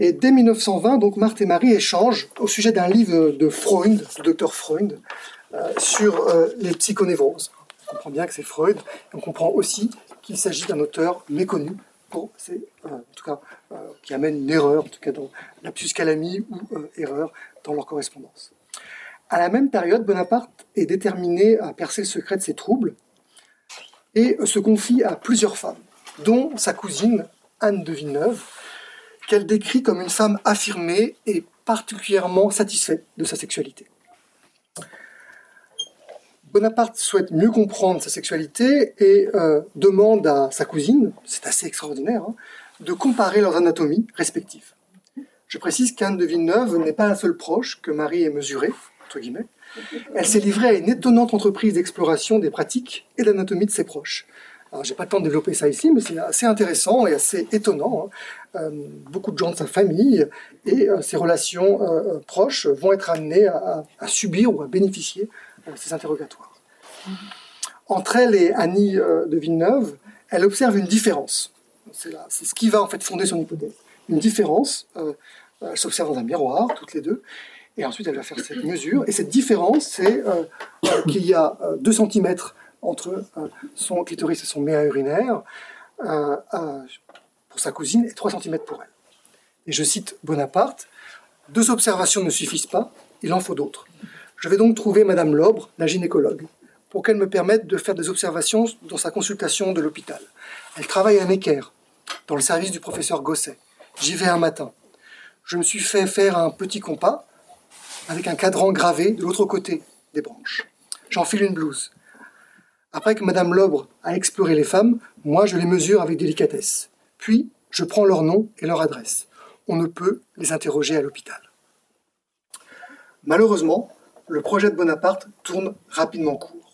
Et dès 1920, donc Marthe et Marie échangent au sujet d'un livre de Freud, du docteur Freud, euh, sur euh, les psychonévroses. On comprend bien que c'est Freud, on comprend aussi qu'il s'agit d'un auteur méconnu, pour, euh, en tout cas, qui amène une erreur, en tout cas dans la calamie ou erreur dans leur correspondance. À la même période, Bonaparte est déterminé à percer le secret de ses troubles et se confie à plusieurs femmes, dont sa cousine Anne de Villeneuve, qu'elle décrit comme une femme affirmée et particulièrement satisfaite de sa sexualité. Bonaparte souhaite mieux comprendre sa sexualité et euh, demande à sa cousine, c'est assez extraordinaire, hein, de comparer leurs anatomies respectives. Je précise qu'Anne de Villeneuve n'est pas la seule proche que Marie ait mesurée, entre guillemets. Elle s'est livrée à une étonnante entreprise d'exploration des pratiques et d'anatomie de ses proches, Alors, j'ai pas le temps de développer ça ici, mais c'est assez intéressant et assez étonnant. Hein. beaucoup de gens de sa famille et ses relations proches vont être amenés à, subir ou à bénéficier de ces interrogatoires. Entre elle et Annie de Villeneuve, elle observe une différence. C'est ce qui va en fait fonder son hypothèse. Une différence. elle s'observe dans un miroir, toutes les deux, et ensuite, elle va faire cette mesure. Et cette différence, c'est euh, euh, qu'il y a 2 euh, cm entre son clitoris et son méa urinaire pour sa cousine et 3 cm pour elle. Et je cite Bonaparte Deux observations ne suffisent pas, il en faut d'autres. Je vais donc trouver Madame Lobre, la gynécologue, pour qu'elle me permette de faire des observations dans sa consultation de l'hôpital. Elle travaille à Necker, dans le service du professeur Gosset. J'y vais un matin. Je me suis fait faire un petit compas avec un cadran gravé de l'autre côté des branches. J'enfile une blouse. Après que Madame Lobre a exploré les femmes, moi je les mesure avec délicatesse. Puis je prends leur nom et leur adresse. On ne peut les interroger à l'hôpital. Malheureusement, le projet de Bonaparte tourne rapidement court.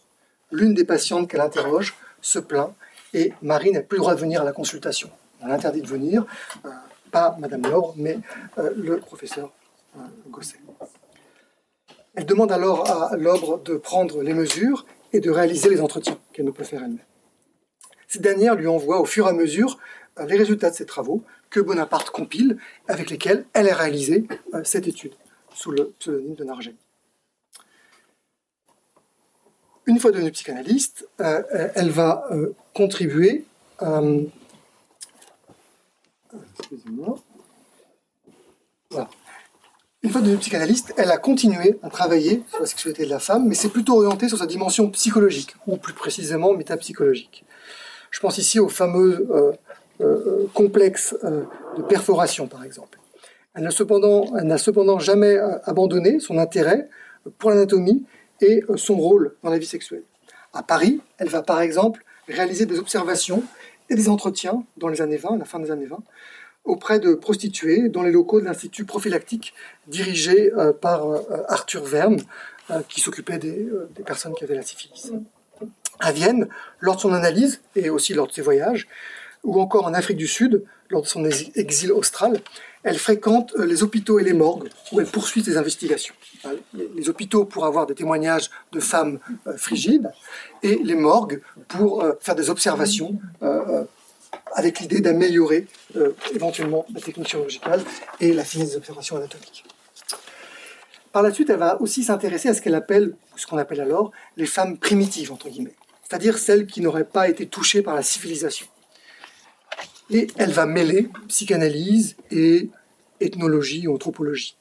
L'une des patientes qu'elle interroge se plaint et Marie n'a plus le droit de venir à la consultation. On l'interdit de venir, euh, pas Madame Lobre, mais euh, le professeur euh, Gosset. Elle demande alors à l'Obre de prendre les mesures et de réaliser les entretiens qu'elle ne peut faire elle-même. Cette dernière lui envoie au fur et à mesure euh, les résultats de ses travaux que Bonaparte compile, avec lesquels elle a réalisé euh, cette étude sous le pseudonyme de Narget. Une fois devenue psychanalyste, euh, elle va contribuer. Voilà. Une fois devenue psychanalyste, elle a continué à travailler sur la sexualité de la femme, mais c'est plutôt orienté sur sa dimension psychologique, ou plus précisément métapsychologique. Je pense ici au fameux euh, euh, complexe euh, de perforation, par exemple. Elle n'a cependant, cependant, jamais abandonné son intérêt pour l'anatomie et son rôle dans la vie sexuelle. À Paris, elle va par exemple réaliser des observations et des entretiens dans les années 20, à la fin des années 20, auprès de prostituées dans les locaux de l'Institut prophylactique dirigé euh, par euh, Arthur Verne, euh, qui s'occupait des, personnes qui avaient la syphilis. À Vienne, lors de son analyse, et aussi lors de ses voyages, ou encore en Afrique du Sud, lors de son exil austral, elle fréquente les hôpitaux et les morgues, où elle poursuit ses investigations. Les hôpitaux pour avoir des témoignages de femmes frigides, et les morgues pour faire des observations avec l'idée d'améliorer euh, éventuellement la technique chirurgicale et la finesse des observations anatomiques. Par la suite, elle va aussi s'intéresser à ce qu'elle appelle, ce qu'on appelle alors, les femmes primitives, entre guillemets, c'est-à-dire celles qui n'auraient pas été touchées par la civilisation. Et elle va mêler psychanalyse et ethnologie ou anthropologie.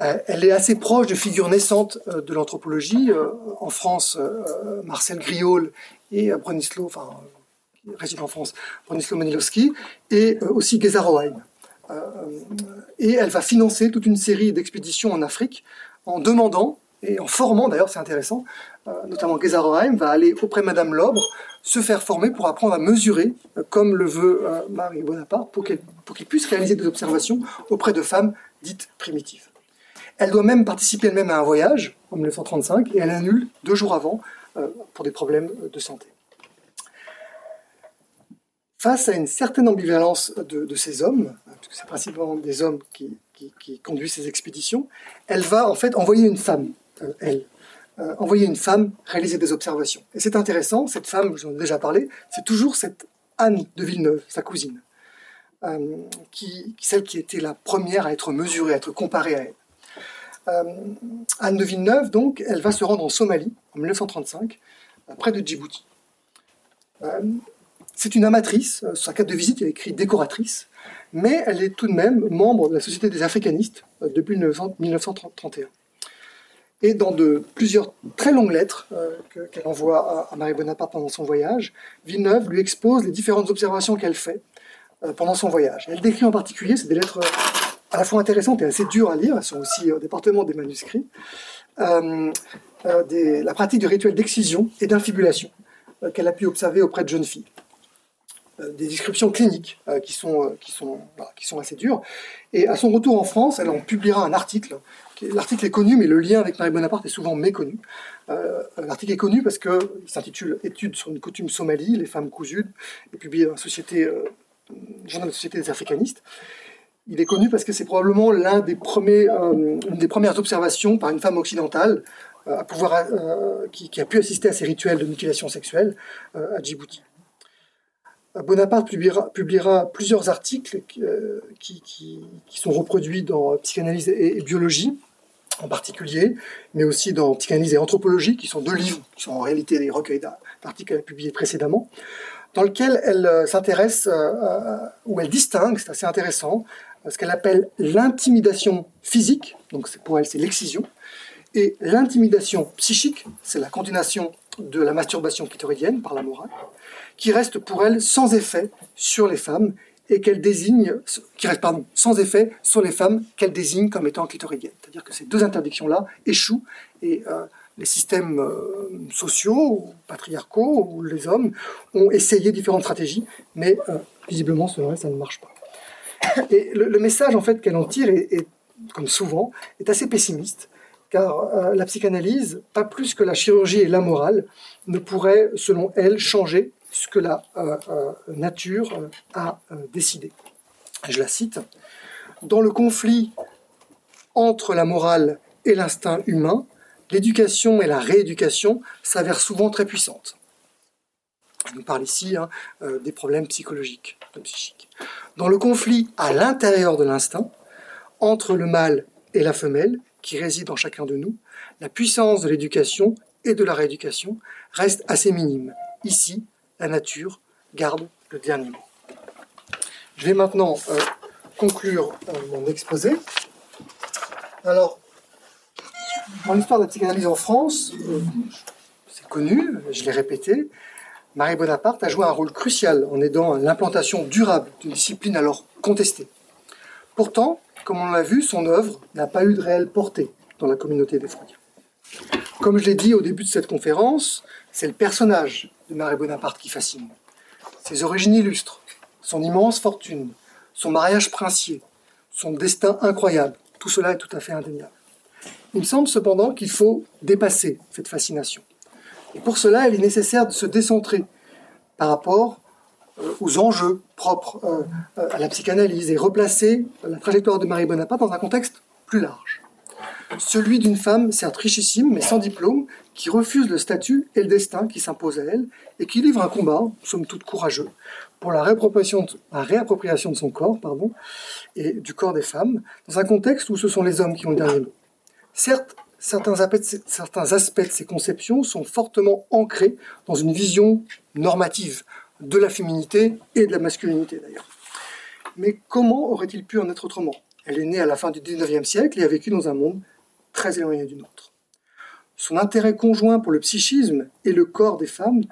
Euh, elle est assez proche de figures naissantes euh, de l'anthropologie. En France, Marcel Griol et Bronislaw, enfin, réside en France, Bronislaw Manilowski, et euh, aussi Geza Roheim. Euh, et elle va financer toute une série d'expéditions en Afrique en demandant et en formant, d'ailleurs c'est intéressant, euh, notamment Geza Roheim va aller auprès de Madame Lobre, se faire former pour apprendre à mesurer, comme le veut Marie Bonaparte, pour qu'elle puisse réaliser des observations auprès de femmes dites primitives. Elle doit même participer elle-même à un voyage en 1935 et elle annule deux jours avant pour des problèmes de santé face à une certaine ambivalence de, ces hommes, parce que c'est principalement des hommes qui, conduisent ces expéditions, elle va en fait envoyer une femme, euh, elle, euh, envoyer une femme réaliser des observations. Et c'est intéressant, cette femme, j'en ai déjà parlé, c'est toujours cette Anne de Villeneuve, sa cousine, euh, qui, celle qui était la première à être mesurée, à être comparée à elle. Anne de Villeneuve, donc, elle va se rendre en Somalie en 1935, près de Djibouti. C'est une amatrice, sur sa carte de visite, a écrit décoratrice, mais elle est tout de même membre de la Société des africanistes euh, depuis 1931. Et dans de plusieurs très longues lettres euh, qu'elle envoie à, Marie Bonaparte pendant son voyage, Villeneuve lui expose les différentes observations qu'elle fait euh, pendant son voyage. Elle décrit en particulier, c'est des lettres à la fois intéressantes et assez dures à lire, elles sont aussi au département des manuscrits, la pratique du rituel d'excision et d'infibulation qu'elle a pu observer auprès de jeunes filles. Euh, des descriptions cliniques euh, qui, sont, euh, qui, sont, qui sont assez dures. Et à son retour en France, elle en publiera un article l'article est connu, mais le lien avec Marie Bonaparte est souvent méconnu. L'article est connu parce qu'il s'intitule Études sur une coutume somalie, les femmes cousues, et publié dans la société, journal de société des africanistes. Il est connu parce que c'est probablement l'un des des premières observations par une femme occidentale à pouvoir, qui, qui, a pu assister à ces rituels de mutilation sexuelle à Djibouti. Bonaparte publiera, plusieurs articles euh, qui, sont reproduits dans Psychanalyse et, Biologie, en particulier, mais aussi dans Psychanalyse et Anthropologie, qui sont deux livres, qui sont en réalité des recueils d'articles publiés précédemment, dans lesquels elle euh, s'intéresse, euh, ou elle distingue, c'est assez intéressant, ce qu'elle appelle l'intimidation physique, donc pour elle c'est l'excision, et l'intimidation psychique, c'est la continuation de la masturbation clitoridienne par la morale, qui reste pour elle sans effet sur les femmes et qu'elle désigne, qui reste pardon, sans effet sur les femmes qu'elle désigne comme étant clitoridiennes. C'est-à-dire que ces deux interdictions-là échouent et euh, les systèmes euh, sociaux ou patriarcaux ou les hommes ont essayé différentes stratégies, mais euh, visiblement ça ne marche pas. Et le, message en fait qu'elle en tire est, comme souvent, est assez pessimiste car la psychanalyse, pas plus que la chirurgie et la morale, ne pourrait, selon elle, changer ce que la euh, euh, nature euh, a décidé. Je la cite. Dans le conflit entre la morale et l'instinct humain, l'éducation et la rééducation s'avèrent souvent très puissantes. Je parle ici hein, des problèmes psychologiques, psychiques. Dans le conflit à l'intérieur de l'instinct, entre le mâle et la femelle, qui réside en chacun de nous, la puissance de l'éducation et de la rééducation reste assez minime. Ici, la nature garde le dernier mot. Je vais maintenant euh, conclure euh, mon exposé. Alors, dans l'histoire de la psychanalyse en France, euh, c'est connu, je l'ai répété, Marie Bonaparte a joué un rôle crucial en aidant l'implantation durable d'une discipline alors contestée. Pourtant, comme on l'a vu, son œuvre n'a pas eu de réelle portée dans la communauté des Freudiens. Comme je l'ai dit au début de cette conférence, c'est le personnage de Marie Bonaparte qui fascine. Ses origines illustres, son immense fortune, son mariage princier, son destin incroyable, tout cela est tout à fait indéniable. Il me semble cependant qu'il faut dépasser cette fascination. Et pour cela, il est nécessaire de se décentrer par rapport aux enjeux propres euh, à la psychanalyse et replacer la trajectoire de Marie Bonaparte dans un contexte plus large celui d'une femme, certes richissime, mais sans diplôme, qui refuse le statut et le destin qui s'imposent à elle, et qui livre un combat, somme toute courageux, pour la réappropriation de, la réappropriation de son corps pardon, et du corps des femmes, dans un contexte où ce sont les hommes qui ont le dernier mot. Certes, certains aspects de ces conceptions sont fortement ancrés dans une vision normative de la féminité et de la masculinité d'ailleurs. Mais comment aurait-il pu en être autrement? Elle est née à la fin du XIXe siècle et a vécu dans un monde très éloignée d'une autre. Son intérêt conjoint pour le psychisme et le corps des femmes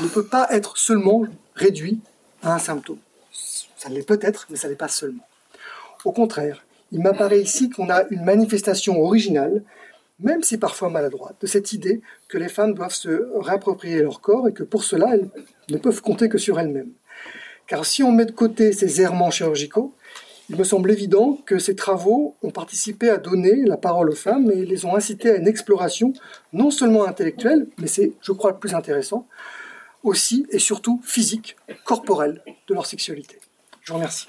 ne peut pas être seulement réduit à un symptôme. Ça l'est peut-être, mais ça n'est pas seulement. Au contraire, il m'apparaît ici qu'on a une manifestation originale, même si parfois maladroite, de cette idée que les femmes doivent se réapproprier leur corps et que pour cela, elles ne peuvent compter que sur elles-mêmes. Car si on met de côté ces errements chirurgicaux, il me semble évident que ces travaux ont participé à donner la parole aux femmes et les ont incitées à une exploration non seulement intellectuelle, mais c'est, je crois, le plus intéressant, aussi et surtout physique, corporelle de leur sexualité. Je vous remercie.